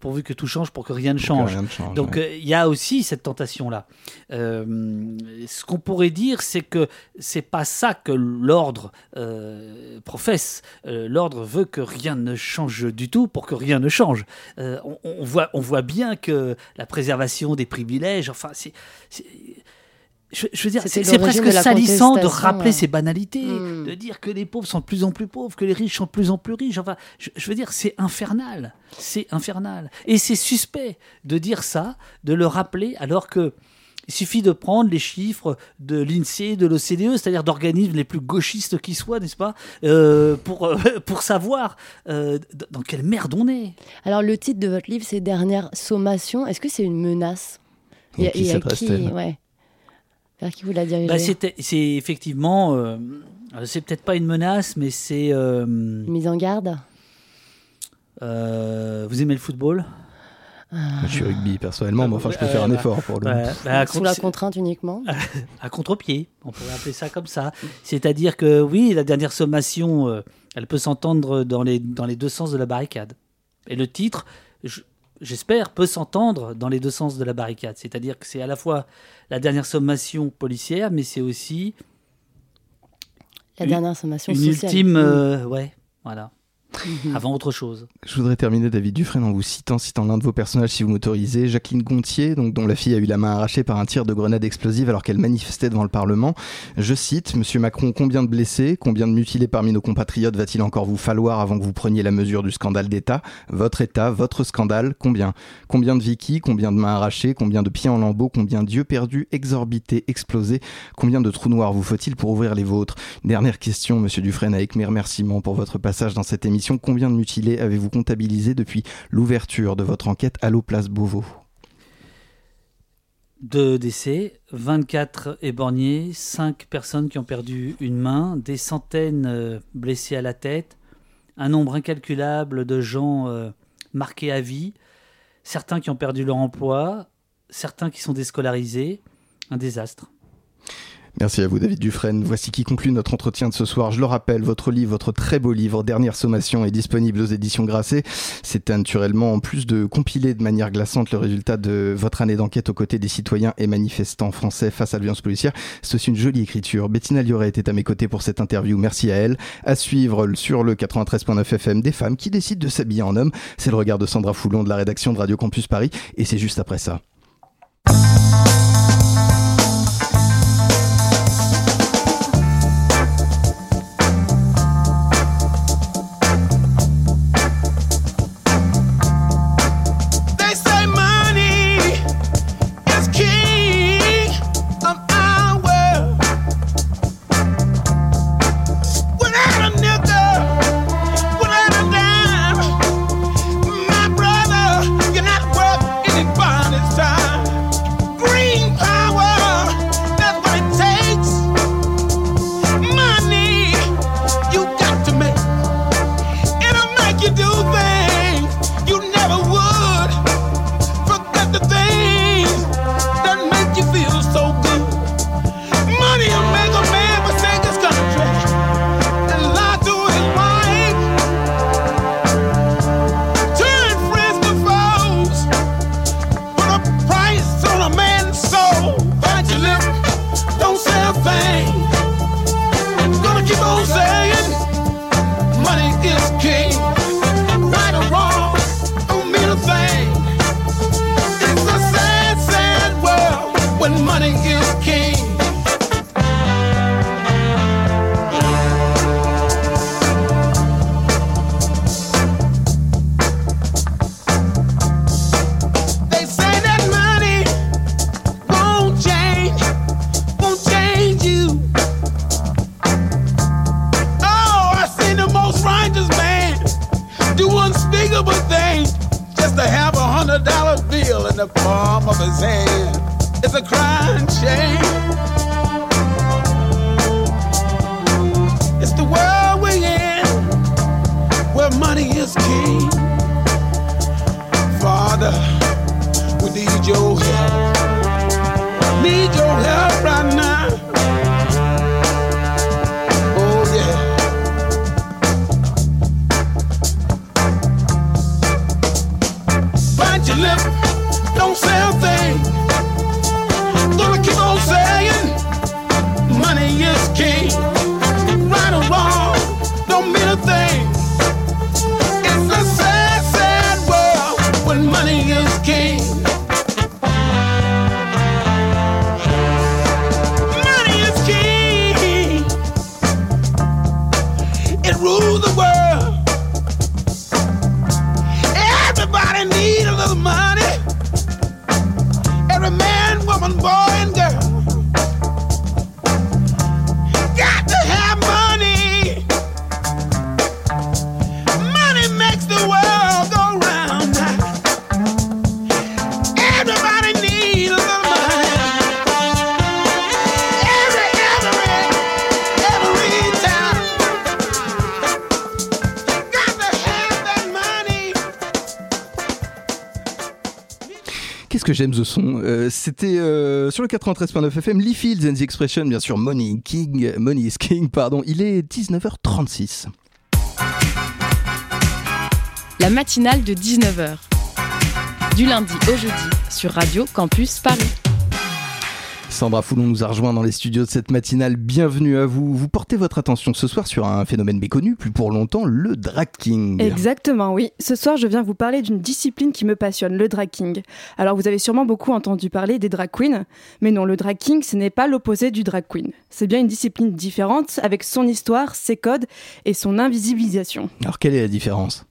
pourvu que tout change, pour que rien ne change. donc il y a aussi cette tentation là. ce qu'on pourrait dire, c'est que c'est pas ça que l'ordre euh, professe. Euh, l'ordre veut que rien ne change du tout pour que rien ne change. Euh, on, voit, on voit bien que la préservation des privilèges, enfin, c'est je, je veux dire, c'est presque salissant de rappeler ouais. ces banalités, Mm. de dire que les pauvres sont de plus en plus pauvres, que les riches sont de plus en plus riches. Enfin, je, je veux dire, c'est infernal. C'est infernal. Et c'est suspect de dire ça, de le rappeler, alors que il suffit de prendre les chiffres de l'INSEE, de l'OCDE, c'est-à-dire d'organismes les plus gauchistes qui soient, n'est-ce pas, euh, pour, euh, pour savoir euh, dans quelle merde on est. Alors, le titre de votre livre, c'est Dernière sommation. Est-ce que c'est une menace? Et qui s'adresse-t-elle? ouais. Vers qui vous la dirigez? Bah, c'était- c'est effectivement, euh, c'est peut-être pas une menace, mais c'est. euh, Une Mise en garde? euh, vous aimez le football? Je suis rugby personnellement, mais enfin, je peux faire un effort pour le. Bah, bah, Sous la contrainte uniquement à contre-pied, on pourrait appeler ça comme ça. C'est-à-dire que oui, la dernière sommation, euh, elle peut s'entendre dans les, dans les deux sens de la barricade. Et le titre, je- j'espère, peut s'entendre dans les deux sens de la barricade. C'est-à-dire que c'est à la fois la dernière sommation policière, mais c'est aussi La dernière sommation une sociale. ultime... Euh, ouais, voilà. Mhm. Avant autre chose. Je voudrais terminer, David Dufresne, en vous citant, citant l'un de vos personnages, si vous m'autorisez, Jacqueline Gontier, donc, dont la fille a eu la main arrachée par un tir de grenade explosive alors qu'elle manifestait devant le Parlement. Je cite, Monsieur Macron, combien de blessés, combien de mutilés parmi nos compatriotes va-t-il encore vous falloir avant que vous preniez la mesure du scandale d'État? Votre État, votre scandale, combien? Combien de Vicky, combien de mains arrachées, combien de pieds en lambeaux, combien d'yeux perdus, exorbités, explosés Combien de trous noirs vous faut-il pour ouvrir les vôtres? Dernière question, Monsieur Dufresne, avec mes remerciements pour votre passage dans cette émission. Combien de mutilés avez-vous comptabilisé depuis l'ouverture de votre enquête Allo Place Beauvau? Deux décès, 24 éborgnés, 5 personnes qui ont perdu une main, des centaines euh, blessés à la tête, un nombre incalculable de gens euh, marqués à vie, certains qui ont perdu leur emploi, certains qui sont déscolarisés, un désastre. Merci à vous, David Dufresne. Voici qui conclut notre entretien de ce soir. Je le rappelle, votre livre, votre très beau livre, Dernière Sommation, est disponible aux éditions Grasset. C'est naturellement, en plus de compiler de manière glaçante le résultat de votre année d'enquête aux côtés des citoyens et manifestants français face à la policière, c'est aussi une jolie écriture. Bettina Lioré était à mes côtés pour cette interview. Merci à elle. À suivre sur le 93.9 FM des femmes qui décident de s'habiller en homme. C'est le regard de Sandra Foulon de la rédaction de Radio Campus Paris. Et c'est juste après ça. Que j'aime ce son Euh, C'était euh, sur le 93.9 FM, Lee Fields and the Expression, bien sûr, Money King, Money is King, pardon. Il est 19h36. La matinale de 19h. Du lundi au jeudi sur Radio Campus Paris. Sandra Foulon nous a rejoint dans les studios de cette matinale. Bienvenue à vous. Vous portez votre attention ce soir sur un phénomène méconnu, plus pour longtemps, le drag king. Exactement, oui. Ce soir, je viens vous parler d'une discipline qui me passionne, le drag king. Alors, vous avez sûrement beaucoup entendu parler des drag queens, mais non, le drag king, ce n'est pas l'opposé du drag queen. C'est bien une discipline différente, avec son histoire, ses codes et son invisibilisation. Alors, quelle est la différence?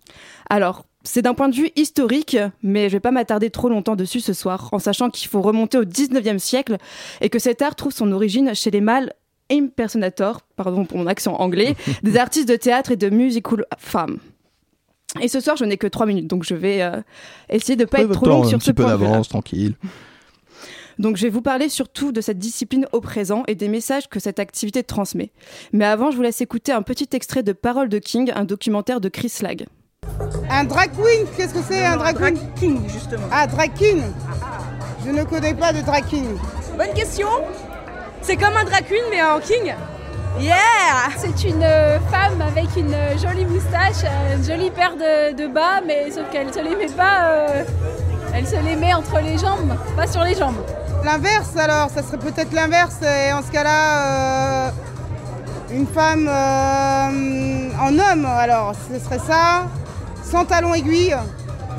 Alors, c'est d'un point de vue historique, mais je vais pas m'attarder trop longtemps dessus ce soir, en sachant qu'il faut remonter au 19e siècle et que cet art trouve son origine chez les mâles impersonators, pardon pour mon accent anglais, des artistes de théâtre et de musical femmes. Et ce soir, je n'ai que 3 minutes, donc je vais euh, essayer de ne pas être trop longue temps, sur un ce petit peu point de vue-là. d'avance, tranquille. Donc je vais vous parler surtout de cette discipline au présent et des messages que cette activité transmet. Mais avant, je vous laisse écouter un petit extrait de Parole de King, un documentaire de Chris Lag. Un drag queen, qu'est-ce que c'est un drag queen king, justement. Ah, drag king Je ne connais pas de drag king. Bonne question. C'est comme un drag queen mais en king. Yeah C'est une euh, femme avec une euh, jolie moustache, une jolie paire de, de bas, mais sauf qu'elle se les met pas, euh, elle se les met entre les jambes, pas sur les jambes. L'inverse alors, ça serait peut-être l'inverse. Et en ce cas-là, euh, une femme euh, en homme, alors ce serait ça, sans talons aiguilles.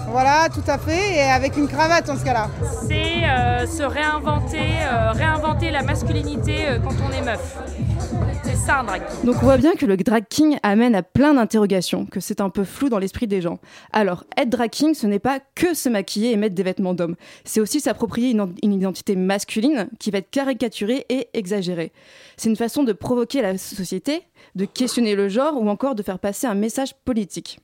Voilà, tout à fait, et avec une cravate en ce cas-là. c'est euh, se réinventer, euh, réinventer la masculinité euh, quand on est meuf. C'est ça un drag king. Donc on voit bien que le drag king amène à plein d'interrogations, que c'est un peu flou dans l'esprit des gens. Alors, être drag king, ce n'est pas que se maquiller et mettre des vêtements d'homme. C'est aussi s'approprier une, une identité masculine qui va être caricaturée et exagérée. C'est une façon de provoquer la société, de questionner le genre ou encore de faire passer un message politique.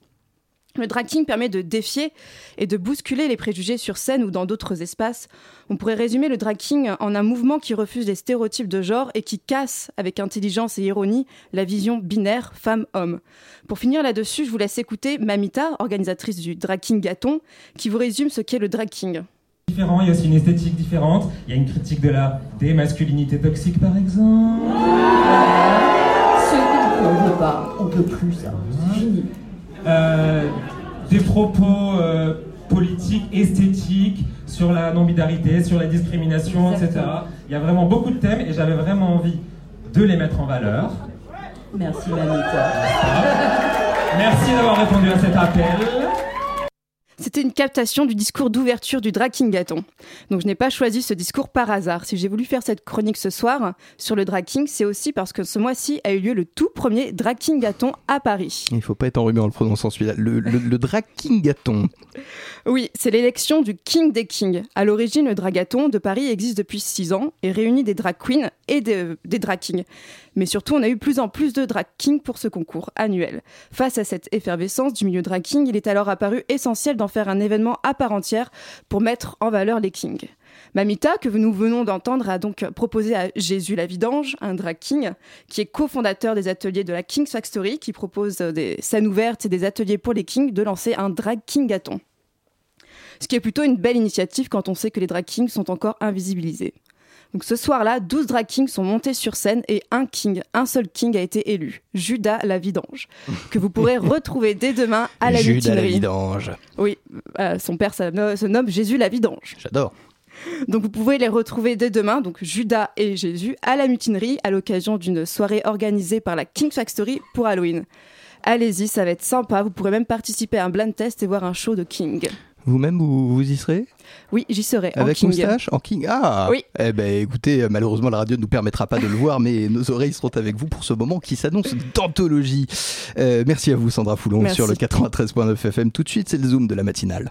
Le drag king permet de défier et de bousculer les préjugés sur scène ou dans d'autres espaces. On pourrait résumer le drag king en un mouvement qui refuse les stéréotypes de genre et qui casse avec intelligence et ironie la vision binaire femme-homme. Pour finir là-dessus, je vous laisse écouter Mamita, organisatrice du drag king Gâton, qui vous résume ce qu'est le drag king. différent, il y a aussi une esthétique différente, il y a une critique de la démasculinité toxique par exemple. On veut pas, on peut plus ça. C'est fini. Euh, des propos euh, politiques, esthétiques, sur la non-binarité, sur la discrimination, etc. Il y a vraiment beaucoup de thèmes et j'avais vraiment envie de les mettre en valeur. Merci Mamita. Merci d'avoir répondu à cet appel. C'était une captation du discours d'ouverture du Drag King Gâton. Donc je n'ai pas choisi ce discours par hasard. Si j'ai voulu faire cette chronique ce soir sur le Drag King, c'est aussi parce que ce mois-ci a eu lieu le tout premier Drag King Gâton à Paris. Il faut pas être enrhumé en le prononçant celui-là. Le, le, le. Oui, c'est l'élection du King des Kings. À l'origine, le Dragathon de Paris existe depuis 6 ans et réunit des drag queens et des, des drag kings. Mais surtout, on a eu plus en plus de drag kings pour ce concours annuel. Face à cette effervescence du milieu drag king, il est alors apparu essentiel d'en faire un événement à part entière pour mettre en valeur les kings. Mamita, que nous venons d'entendre, a donc proposé à Jésus la Vidange, un drag king, qui est cofondateur des ateliers de la King's Factory, qui propose des scènes ouvertes et des ateliers pour les kings, de lancer un drag king gâton. Ce qui est plutôt une belle initiative quand on sait que les drag kings sont encore invisibilisés. Donc ce soir-là, 12 drag kings sont montés sur scène et un king, un seul king a été élu, Judas la Vidange, que vous pourrez retrouver dès demain à la Judas la mutinerie. vidange. Oui, euh, son père ça se nomme Jésus la Vidange. J'adore. Donc vous pouvez les retrouver dès demain, donc Judas et Jésus, à la mutinerie à l'occasion d'une soirée organisée par la King Factory pour Halloween. Allez-y, ça va être sympa. Vous pourrez même participer à un blind test et voir un show de King. Vous-même, vous, vous y serez? Oui, j'y serai. en Avec King. moustache En king Ah Oui. Eh ben écoutez, malheureusement la radio ne nous permettra pas de le voir, mais nos oreilles seront avec vous pour ce moment qui s'annonce d'anthologie. Euh, merci à vous Sandra Foulon Merci. sur le 93.9 FM. Tout de suite, c'est le zoom de la matinale.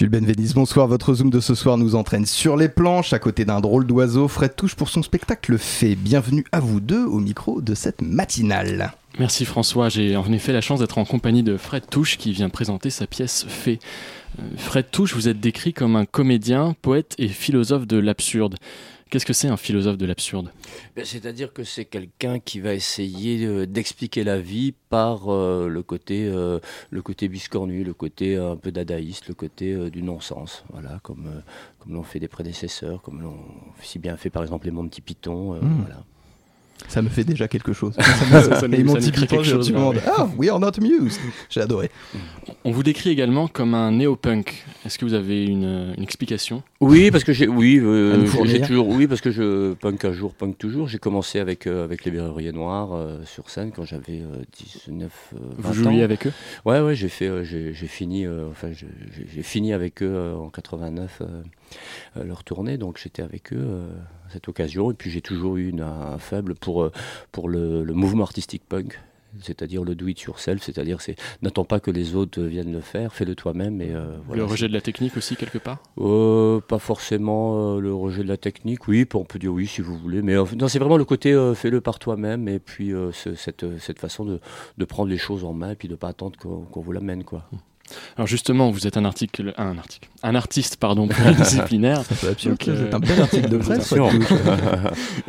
Jules Benveniste, bonsoir. Votre Zoom de ce soir nous entraîne sur les planches, à côté d'un drôle d'oiseau. Fred Touche pour son spectacle fait. Bienvenue à vous deux au micro de cette matinale. Merci François, j'ai en effet la chance d'être en compagnie de Fred Touche qui vient présenter sa pièce Fait. Euh, Fred Touche, vous êtes décrit comme un comédien, poète et philosophe de l'absurde. Qu'est-ce que c'est un philosophe de l'absurde? Ben, C'est-à-dire que c'est quelqu'un qui va essayer euh, d'expliquer la vie par euh, le côté, euh, le côté biscornu, le côté un peu dadaïste, le côté du non-sens. Voilà, comme, comme l'ont fait des prédécesseurs, comme l'ont si bien fait par exemple les Monty Python. euh, Mm. voilà. Ça me fait déjà quelque chose. Ça- nous- Et mon petit quelque chose, ouais, monde. Ah, we are not amused. J'ai adoré. On vous décrit également comme un néo-punk. Est-ce que vous avez une, une explication? Oui, parce que j'ai, oui, euh, j'ai- toujours, oui, parce que je punk un jour, punk toujours. J'ai commencé avec euh, avec les Berruriers Noirs euh, sur scène quand j'avais euh, 19, euh, Vous 20 jouiez ans. avec eux? Ouais, ouais, j'ai fait, euh, j'ai, fini, euh, enfin, j'ai, fini avec eux euh, en 89 euh, euh, leur tournée, donc j'étais avec eux euh, à cette occasion. Et puis j'ai toujours eu une, un faible pour euh, pour le, le mouvement artistique punk. C'est-à-dire le do it yourself, c'est-à-dire c'est n'attends pas que les autres viennent le faire, fais-le toi-même et euh, voilà. Le rejet de la technique aussi quelque part? Euh, pas forcément euh, le rejet de la technique, oui, on peut dire oui si vous voulez, mais euh, non, c'est vraiment le côté euh, fais-le par toi-même et puis euh, ce- cette, cette façon de, de prendre les choses en main et puis de pas attendre qu'on qu'on vous l'amène quoi. Alors justement, vous êtes un article, un article, un artiste pardon pluridisciplinaire. Donc, c'est un bel article de presse,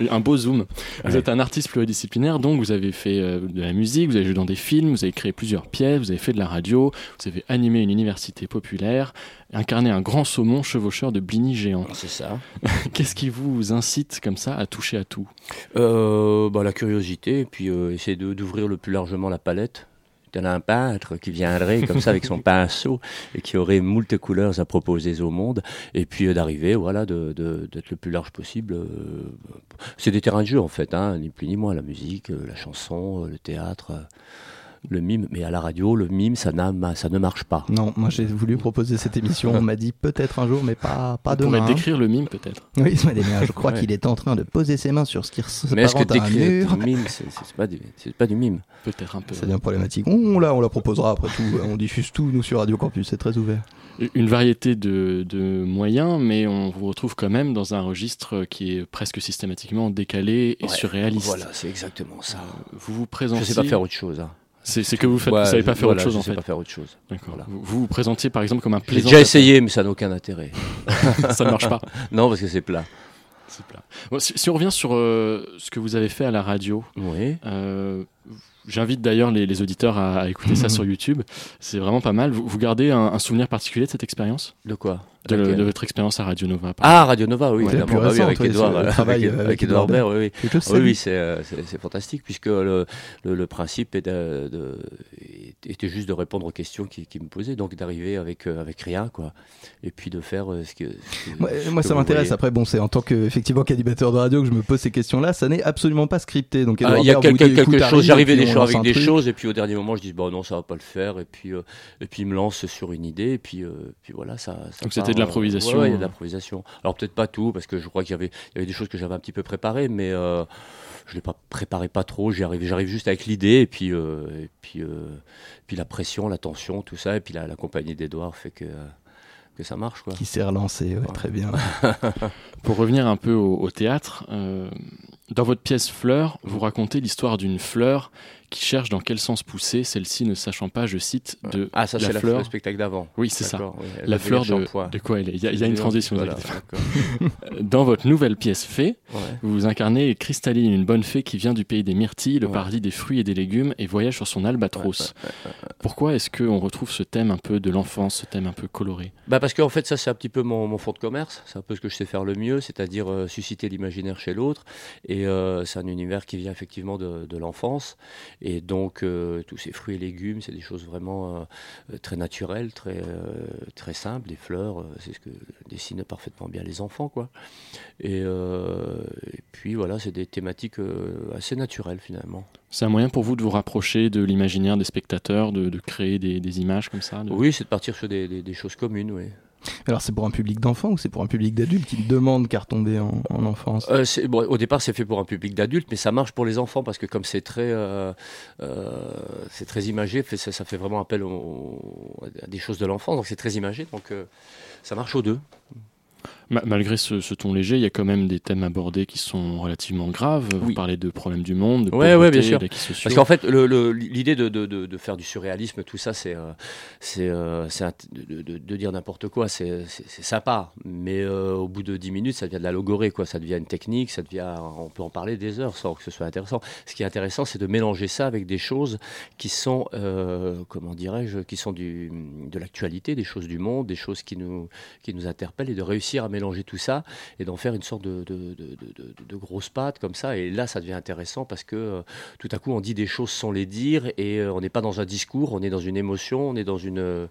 un beau zoom. Vous Ouais. êtes un artiste pluridisciplinaire, donc vous avez fait euh, de la musique, vous avez joué dans des films, vous avez créé plusieurs pièces, vous avez fait de la radio, vous avez animé une université populaire, incarné un grand saumon chevaucheur de Bligny géant. C'est ça. Qu'est-ce qui vous incite comme ça à toucher à tout? Euh, bah, la curiosité et puis euh, essayer d'ouvrir le plus largement la palette. Tel un peintre qui viendrait comme ça avec son pinceau et qui aurait moult couleurs à proposer au monde et puis euh, d'arriver voilà de- de- d'être le plus large possible. euh, c'est des terrains de jeu en fait, hein, ni plus ni moins la musique, euh, la chanson, le théâtre, le mime. Mais à la radio, le mime ça, ça ne marche pas. Non, moi j'ai voulu proposer cette émission. On m'a dit peut-être un jour, mais pas, pas On pourrait demain. décrire le mime peut-être. Oui, je crois Ouais. qu'il est en train de poser ses mains sur ce qui Mais est-ce que un décrire mur. du mime, c'est c'est pas, du- c'est pas du mime Peut-être un peu. Ça devient problématique. On, la, on la proposera après tout. On diffuse tout, nous, sur Radio Campus. C'est très ouvert. Une variété de, de moyens, mais on vous retrouve quand même dans un registre qui est presque systématiquement décalé et Ouais, surréaliste. Voilà, c'est exactement ça. Vous vous présentiez. Je sais pas faire autre chose. hein. C'est que vous faites, Ouais, vous savez pas faire voilà, autre chose je en sais fait. pas faire autre chose. Voilà. Vous, vous vous présentiez par exemple comme un J'ai plaisant. déjà essayé, mais ça n'a aucun intérêt. Ça ne marche pas. Non, parce que c'est plat. C'est plat. Bon, si, si on revient sur euh, ce que vous avez fait à la radio, Oui. euh, j'invite d'ailleurs les, les auditeurs à, à écouter ça sur YouTube. C'est vraiment pas mal. Vous, vous gardez un, un souvenir particulier de cette expérience? De quoi? De, de votre expérience à Radio Nova. Ah, Radio Nova, oui, Ouais, évidemment. Bah oui, récente, avec Edouard, euh, travail, avec, euh, avec Edouard Edouard Baird, oui, oui. Oui, oui, c'est, euh, c'est, c'est fantastique, puisque le, le, le principe est de- de- était juste de répondre aux questions qui, qui me posaient, donc d'arriver avec, euh, avec rien, quoi. Et puis de faire euh, ce que. ce que- Moi, ce moi, que ça m'intéresse. voyez. Après, bon, c'est en tant que effectivement qu'animateur de radio que je me pose ces questions-là. Ça n'est absolument pas scripté. Donc, Ah, Il y a Baird quelque, quelque chose, arrive, j'arrivais des choses avec des choses, et puis au dernier moment, je dis, bon, non, ça va pas le faire, et puis, euh, et puis il me lance sur une idée, et puis, euh, puis voilà, ça. ça Donc c'était part, de l'improvisation, ouais, il y a de l'improvisation. Alors peut-être pas tout, parce que je crois qu'il y avait, il y avait des choses que j'avais un petit peu préparées, mais euh, je l'ai pas préparé pas trop. J'y arrive, j'arrive juste avec l'idée, et puis, euh, et puis, euh, puis la pression, la tension, tout ça, et puis la, la compagnie d'Edouard fait que. que ça marche quoi. Qui s'est relancé, ouais, très bien. Pour revenir un peu au, au théâtre, euh, dans votre pièce Fleur, vous racontez l'histoire d'une fleur qui cherche dans quel sens pousser, celle-ci ne sachant pas, je cite, de Ah, ça, la c'est la- fleur. le spectacle d'avant. Oui, c'est ça. Oui, La fleur de, de quoi elle est Il y a, il y a une transition. voilà. Dans votre nouvelle pièce Fée, Ouais. vous incarnez Cristalline, une bonne fée qui vient du pays des myrtilles, le Ouais. paradis des fruits et des légumes, et voyage sur son albatros. Ouais. Pourquoi est-ce qu'on retrouve ce thème un peu de l'enfance, ce thème un peu coloré? Bah parce qu'en fait ça c'est un petit peu mon, mon fond de commerce, c'est un peu ce que je sais faire le mieux, c'est-à-dire euh, susciter l'imaginaire chez l'autre. Et euh, c'est un univers qui vient effectivement de, de l'enfance. Et donc euh, tous ces fruits et légumes, c'est des choses vraiment euh, très naturelles, très, très simples. Les fleurs, c'est ce que dessinent parfaitement bien les enfants. quoi. Et, et puis voilà, c'est des thématiques assez naturelles finalement. C'est un moyen pour vous de vous rapprocher de l'imaginaire des spectateurs, de, de créer des, des images comme ça de- Oui, c'est de partir sur des, des- des choses communes, oui. Alors c'est pour un public d'enfants ou c'est pour un public d'adultes qui demande qu'à retomber en, en enfance? Euh, au départ, c'est fait pour un public d'adultes, mais ça marche pour les enfants parce que comme c'est très, euh, euh, très imagé, ça, fait vraiment appel à des choses de l'enfance, donc c'est très imagé, donc ça marche aux deux. Ma- malgré ce, ce ton léger, il y a quand même des thèmes abordés qui sont relativement graves. Vous parlez de problèmes du monde, de Ouais, ouais, bien sûr. Parce qu'en fait, l'idée de, de- de- de faire du surréalisme, tout ça, c'est euh, euh, de, dire n'importe quoi, c'est sympa. Mais euh, au bout de 10 minutes, ça devient de la logorée, quoi. Ça devient une technique, ça devient, on peut en parler des heures sans que ce soit intéressant. Ce qui est intéressant, c'est de mélanger ça avec des choses qui sont, euh, comment dirais-je, qui sont du, de l'actualité, des choses du monde, des choses qui nous, qui nous interpellent, et de réussir à mélanger tout ça et d'en faire une sorte de, grosse pâte comme ça. Et là, ça devient intéressant parce que euh, tout à coup, on dit des choses sans les dire et euh, on n'est pas dans un discours, on est dans une émotion, on est dans une, euh,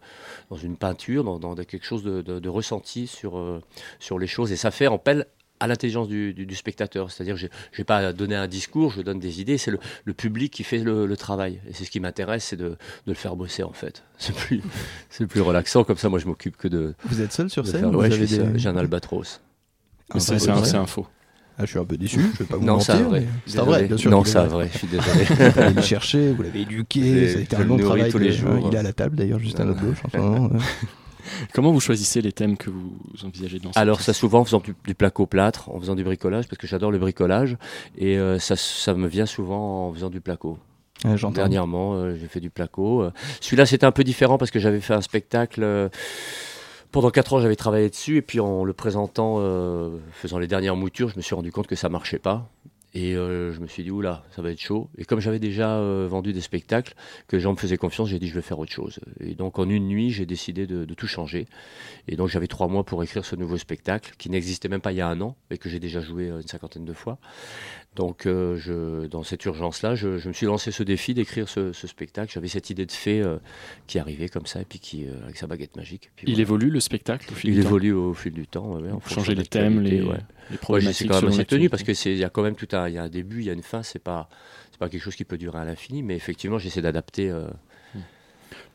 dans une peinture, dans, quelque chose de, ressenti sur, sur les choses. Et ça fait appel à l'intelligence du, du- du spectateur. C'est-à-dire que je n'ai pas à donner un discours, je donne des idées, c'est le, le public qui fait le, le travail. Et c'est ce qui m'intéresse, c'est de, de le faire bosser en fait. C'est plus, plus relaxant, comme ça moi je m'occupe que de... Vous êtes seul sur scène faire- ou Ouais, des-. J'ai un albatros. Vrai- c'est un, faux. Ah, je suis un peu déçu, je vais pas vous Non, mentir. c'est un vrai. mais C'est un vrai, bien sûr. Non, c'est un vrai, je suis désolé. Vous allez le chercher, vous l'avez éduqué, ça a été un long travail. tous les jours. Il est à la table d'ailleurs, juste à notre gauche en ce moment. ouais. Comment vous choisissez les thèmes que vous envisagez dans Alors ça souvent en faisant du, du placo plâtre, en faisant du bricolage, parce que j'adore le bricolage, et euh, ça, ça me vient souvent en faisant du placo. J'entends. Dernièrement, euh, j'ai fait du placo. Euh, Celui-là, c'était un peu différent parce que j'avais fait un spectacle. euh, pendant 4 ans, j'avais travaillé dessus, et puis en le présentant, euh, faisant les dernières moutures, je me suis rendu compte que ça marchait pas. Et euh, je me suis dit, oula, ça va être chaud. Et comme j'avais déjà euh, vendu des spectacles, que les gens me faisaient confiance, j'ai dit, je vais faire autre chose. Et donc en une nuit, j'ai décidé de, de tout changer. Et donc j'avais trois mois pour écrire ce nouveau spectacle, qui n'existait même pas il y a un an, et que j'ai déjà joué euh, une cinquantaine de fois. Donc euh, je, dans cette urgence-là, je, je me suis lancé ce défi d'écrire ce, ce spectacle. J'avais cette idée de fée euh, qui arrivait comme ça, et puis qui, euh, avec sa baguette magique. Puis Il voilà. évolue le spectacle au fil Il du temps évolue au fil du temps. ouais, ouais, en de les thèmes, les- ouais. les Ouais, j'essaie problématiques quand même assez tenu parce que c'est il y a quand même tout un il y a un début, il y a une fin. C'est pas c'est pas quelque chose qui peut durer à l'infini, mais effectivement j'essaie d'adapter.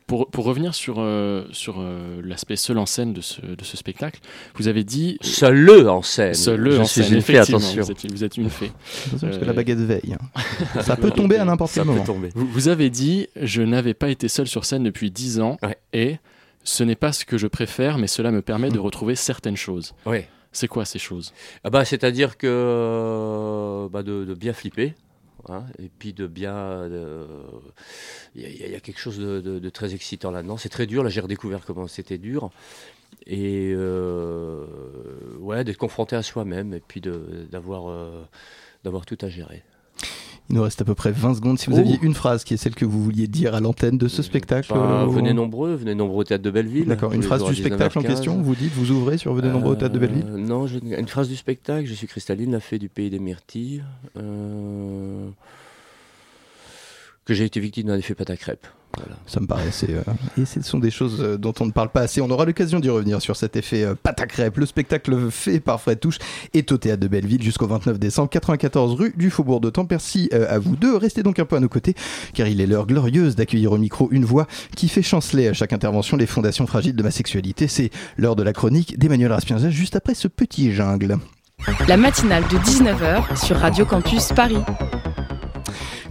Euh, Pour, pour revenir sur, euh, sur euh, l'aspect seul en scène de ce, de ce spectacle, vous avez dit... Seul en scène. Seul Je en suis scène, une fée, attention. Vous êtes, vous êtes une fée. Attention, parce que Euh, la baguette veille. hein. Ça peut tomber à n'importe quel moment. tomber. Vous, vous avez dit, je n'avais pas été seul sur scène depuis 10 ans, et ce n'est pas ce que je préfère, mais cela me permet de retrouver certaines choses. Ouais. C'est quoi ces choses? Ah bah, c'est-à-dire que euh, bah, de, de bien flipper. Hein, et puis de bien. euh, Il y, a- quelque chose de, très excitant là-dedans. C'est très dur. Là, j'ai redécouvert comment c'était dur. Et euh, ouais, d'être confronté à soi-même et puis d'avoir euh, d'avoir tout à gérer. Il nous reste à peu près 20 secondes. Si vous Oh. aviez une phrase qui est celle que vous vouliez dire à l'antenne de ce spectacle. Bah, euh, venez nombreux, venez nombreux au théâtre de Belleville. D'accord, une phrase du spectacle en 19h15. question, vous dites, vous ouvrez sur Venez nombreux au théâtre de Belleville? Euh, Non, je- une phrase du spectacle. Je suis Cristalline, la fée du pays des myrtilles. Euh, que j'ai été victime d'un effet pâte à crêpes. Voilà. Ça me paraissait. euh, Et ce sont des choses euh, dont on ne parle pas assez. On aura l'occasion d'y revenir sur cet effet euh, pâte à crêpes. Le spectacle fait par Fred Touche est au théâtre de Belleville jusqu'au 29 décembre, 94 rue du Faubourg de Temps. Merci euh, à vous deux. Restez donc un peu à nos côtés, car il est l'heure glorieuse d'accueillir au micro une voix qui fait chanceler à chaque intervention les fondations fragiles de ma sexualité. C'est l'heure de la chronique d'Emmanuel Raspienza juste après ce petit jungle. La matinale de 19h sur Radio Campus Paris.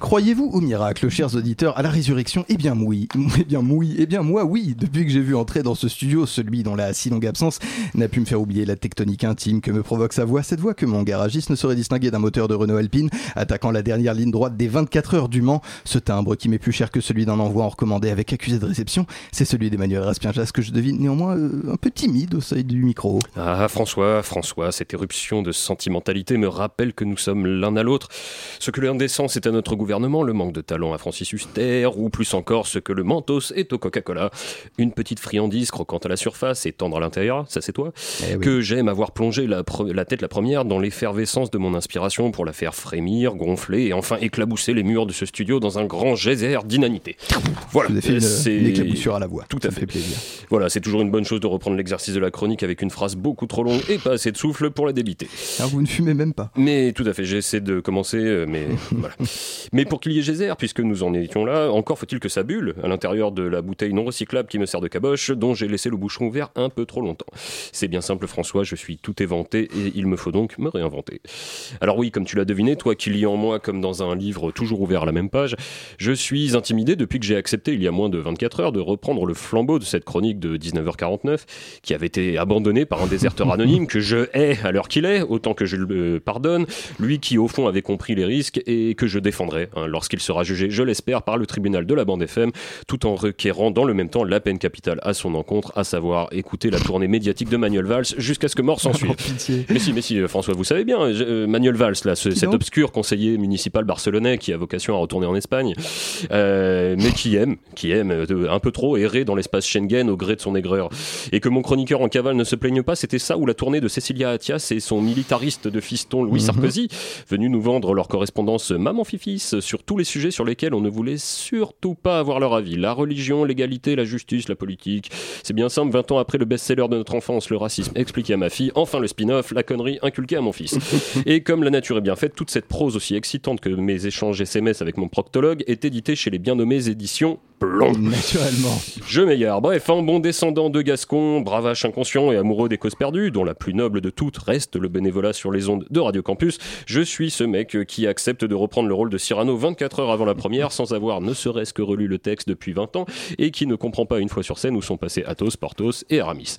Croyez-vous au miracle, chers auditeurs, à la résurrection? Eh bien oui, eh bien oui, eh bien moi oui. Depuis que j'ai vu entrer dans ce studio celui dont la si longue absence n'a pu me faire oublier la tectonique intime que me provoque sa voix, cette voix que mon garagiste ne saurait distinguer d'un moteur de Renault Alpine, attaquant la dernière ligne droite des 24 heures du Mans, ce timbre qui m'est plus cher que celui d'un envoi en recommandé avec accusé de réception, c'est celui d'Emmanuel Raspienjas que je devine néanmoins euh, un peu timide au seuil du micro. Ah, François, François, cette éruption de sentimentalité me rappelle que nous sommes l'un à l'autre. Ce que l'indécence est à notre gouvernement, le manque de talent à Francis Huster, ou plus encore ce que le mentos est au Coca-Cola. Une petite friandise croquante à la surface et tendre à l'intérieur, ça c'est toi, Eh que j'aime avoir plongé la, tête la première dans l'effervescence de mon inspiration pour la faire frémir, gonfler et enfin éclabousser les murs de ce studio dans un grand geyser d'inanité. Voilà, une- c'est- une éclaboussure à la voix. Tout à fait. fait plaisir. Voilà, c'est toujours une bonne chose de reprendre l'exercice de la chronique avec une phrase beaucoup trop longue et pas assez de souffle pour la débiter. Alors vous ne fumez même pas. Mais tout à fait, j'essaie de commencer, euh, mais voilà. Mais Mais pour qu'il y ait geyser, puisque nous en étions là, encore faut-il que ça bulle à l'intérieur de la bouteille non recyclable qui me sert de caboche, dont j'ai laissé le bouchon ouvert un peu trop longtemps. C'est bien simple, François, je suis tout éventé et il me faut donc me réinventer. Alors oui, comme tu l'as deviné, toi qui lis en moi comme dans un livre toujours ouvert à la même page, je suis intimidé depuis que j'ai accepté il y a moins de 24 heures de reprendre le flambeau de cette chronique de 19h49 qui avait été abandonnée par un déserteur anonyme que je hais à l'heure qu'il est, autant que je le pardonne, lui qui au fond avait compris les risques et que je défendrai hein, lorsqu'il sera jugé, je l'espère, par le tribunal de la bande FM, tout en requérant dans le même temps la peine capitale à son encontre, à savoir écouter la tournée médiatique de Manuel Valls jusqu'à ce que mort s'en suive. mais si, mais si, euh, François, vous savez bien, euh, Manuel Valls, là, ce- cet obscur conseiller municipal barcelonais qui a vocation à retourner en Espagne, euh, mais qui aime, qui aime euh, un peu trop errer dans l'espace Schengen au gré de son aigreur. Et que mon chroniqueur en cavale ne se plaigne pas, c'était ça ou la tournée de Cécilia Attias et son militariste de fiston Louis Mhm. Sarkozy, venus nous vendre leur correspondance maman fifis sur tous les sujets sur lesquels on ne voulait surtout pas avoir leur avis. La religion, l'égalité, la justice, la politique. C'est bien simple, 20 ans après le best-seller de notre enfance, le racisme expliqué à ma fille, enfin le spin-off, la connerie inculquée à mon fils. Et comme la nature est bien faite, toute cette prose aussi excitante que mes échanges SMS avec mon proctologue est éditée chez les bien nommées éditions Plomb. Naturellement. Je m'égare. Bref, un bon descendant de Gascon, bravache inconscient et amoureux des causes perdues, dont la plus noble de toutes reste le bénévolat sur les ondes de Radio Campus, je suis ce mec qui accepte de reprendre le rôle de Cyrano 24 heures avant la première sans avoir ne serait-ce que relu le texte depuis 20 ans et qui ne comprend pas une fois sur scène où sont passés Athos, Porthos et Aramis.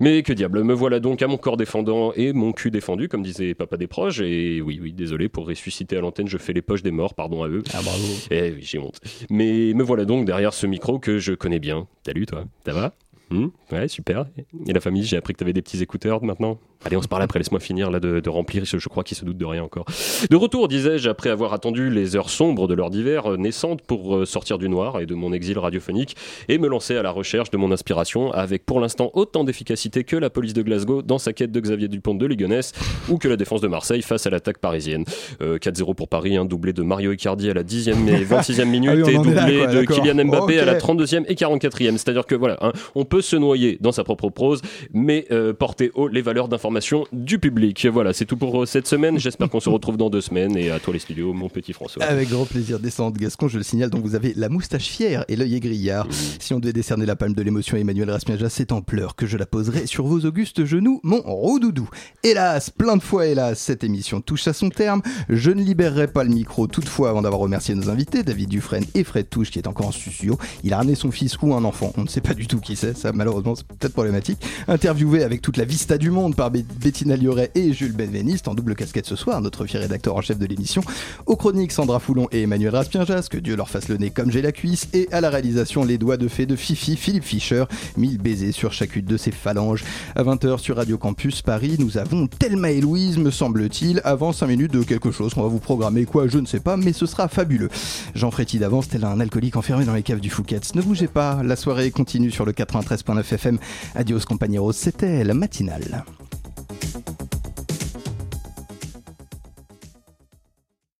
Mais que diable, me voilà donc à mon corps défendant et mon cul défendu, comme disait Papa des proches, et oui, oui, désolé, pour ressusciter à l'antenne, je fais les poches des morts, pardon à eux. Ah bravo. Eh oui, j'ai honte. Mais me voilà donc derrière ce micro que je connais bien. Salut toi, ça va? Hmm? Ouais, super. Et la famille, j'ai appris que t'avais des petits écouteurs maintenant? Allez, on se parle après, laisse-moi finir là de, de remplir, je, je crois qu'il se doute de rien encore. De retour, disais-je, après avoir attendu les heures sombres de l'heure d'hiver euh, naissante pour euh, sortir du noir et de mon exil radiophonique et me lancer à la recherche de mon inspiration avec pour l'instant autant d'efficacité que la police de Glasgow dans sa quête de Xavier Dupont de Ligonnès ou que la défense de Marseille face à l'attaque parisienne. Euh, 4-0 pour Paris, un doublé de Mario Icardi à la 10e et 26e minute Ah oui, et là, doublé quoi, de. Kylian Mbappé à la Ok. 32e et 44e. C'est-à-dire que voilà, hein, on peut se noyer dans sa propre prose, mais euh, porter haut les valeurs d'information du public. Voilà, c'est tout pour euh, cette semaine. J'espère qu'on se retrouve dans deux semaines et à toi les studios, mon petit François. Avec grand plaisir, descendant de Gascon, je le signale, donc vous avez la moustache fière et l'œil égrillard. Si on devait décerner la palme de l'émotion à Emmanuel Raspiaja, c'est en pleurs que je la poserai sur vos augustes genoux, mon roudoudou. Hélas, plein de fois hélas, cette émission touche à son terme. Je ne libérerai pas le micro toutefois avant d'avoir remercié nos invités, David Dufresne et Fred Touche, qui est encore en studio. Il a ramené son fils ou un enfant, on ne sait pas du tout qui c'est, ça malheureusement c'est peut-être problématique. Interviewé avec toute la vista du monde par Bé- Bettina Lioret et Jules Benveniste en double casquette ce soir, notre fier rédacteur en chef de l'émission. Aux chroniques, Sandra Foulon et Emmanuel Raspienjas, que Dieu leur fasse le nez comme j'ai la cuisse. Et à la réalisation, les doigts de fée de Fifi, Philippe Fischer, mille baisers sur chacune de ses phalanges. À 20h sur Radio Campus Paris, nous avons Thelma et Louise, me semble-t-il, avant 5 minutes de quelque chose qu'on va vous programmer, quoi, je ne sais pas, mais ce sera fabuleux. Jean Fréty d'avance, tel un alcoolique enfermé dans les caves du Fouquet's. Ne bougez pas, la soirée continue sur le 93.9 FM. Adios compañeros, c'était la matinale. Thank you.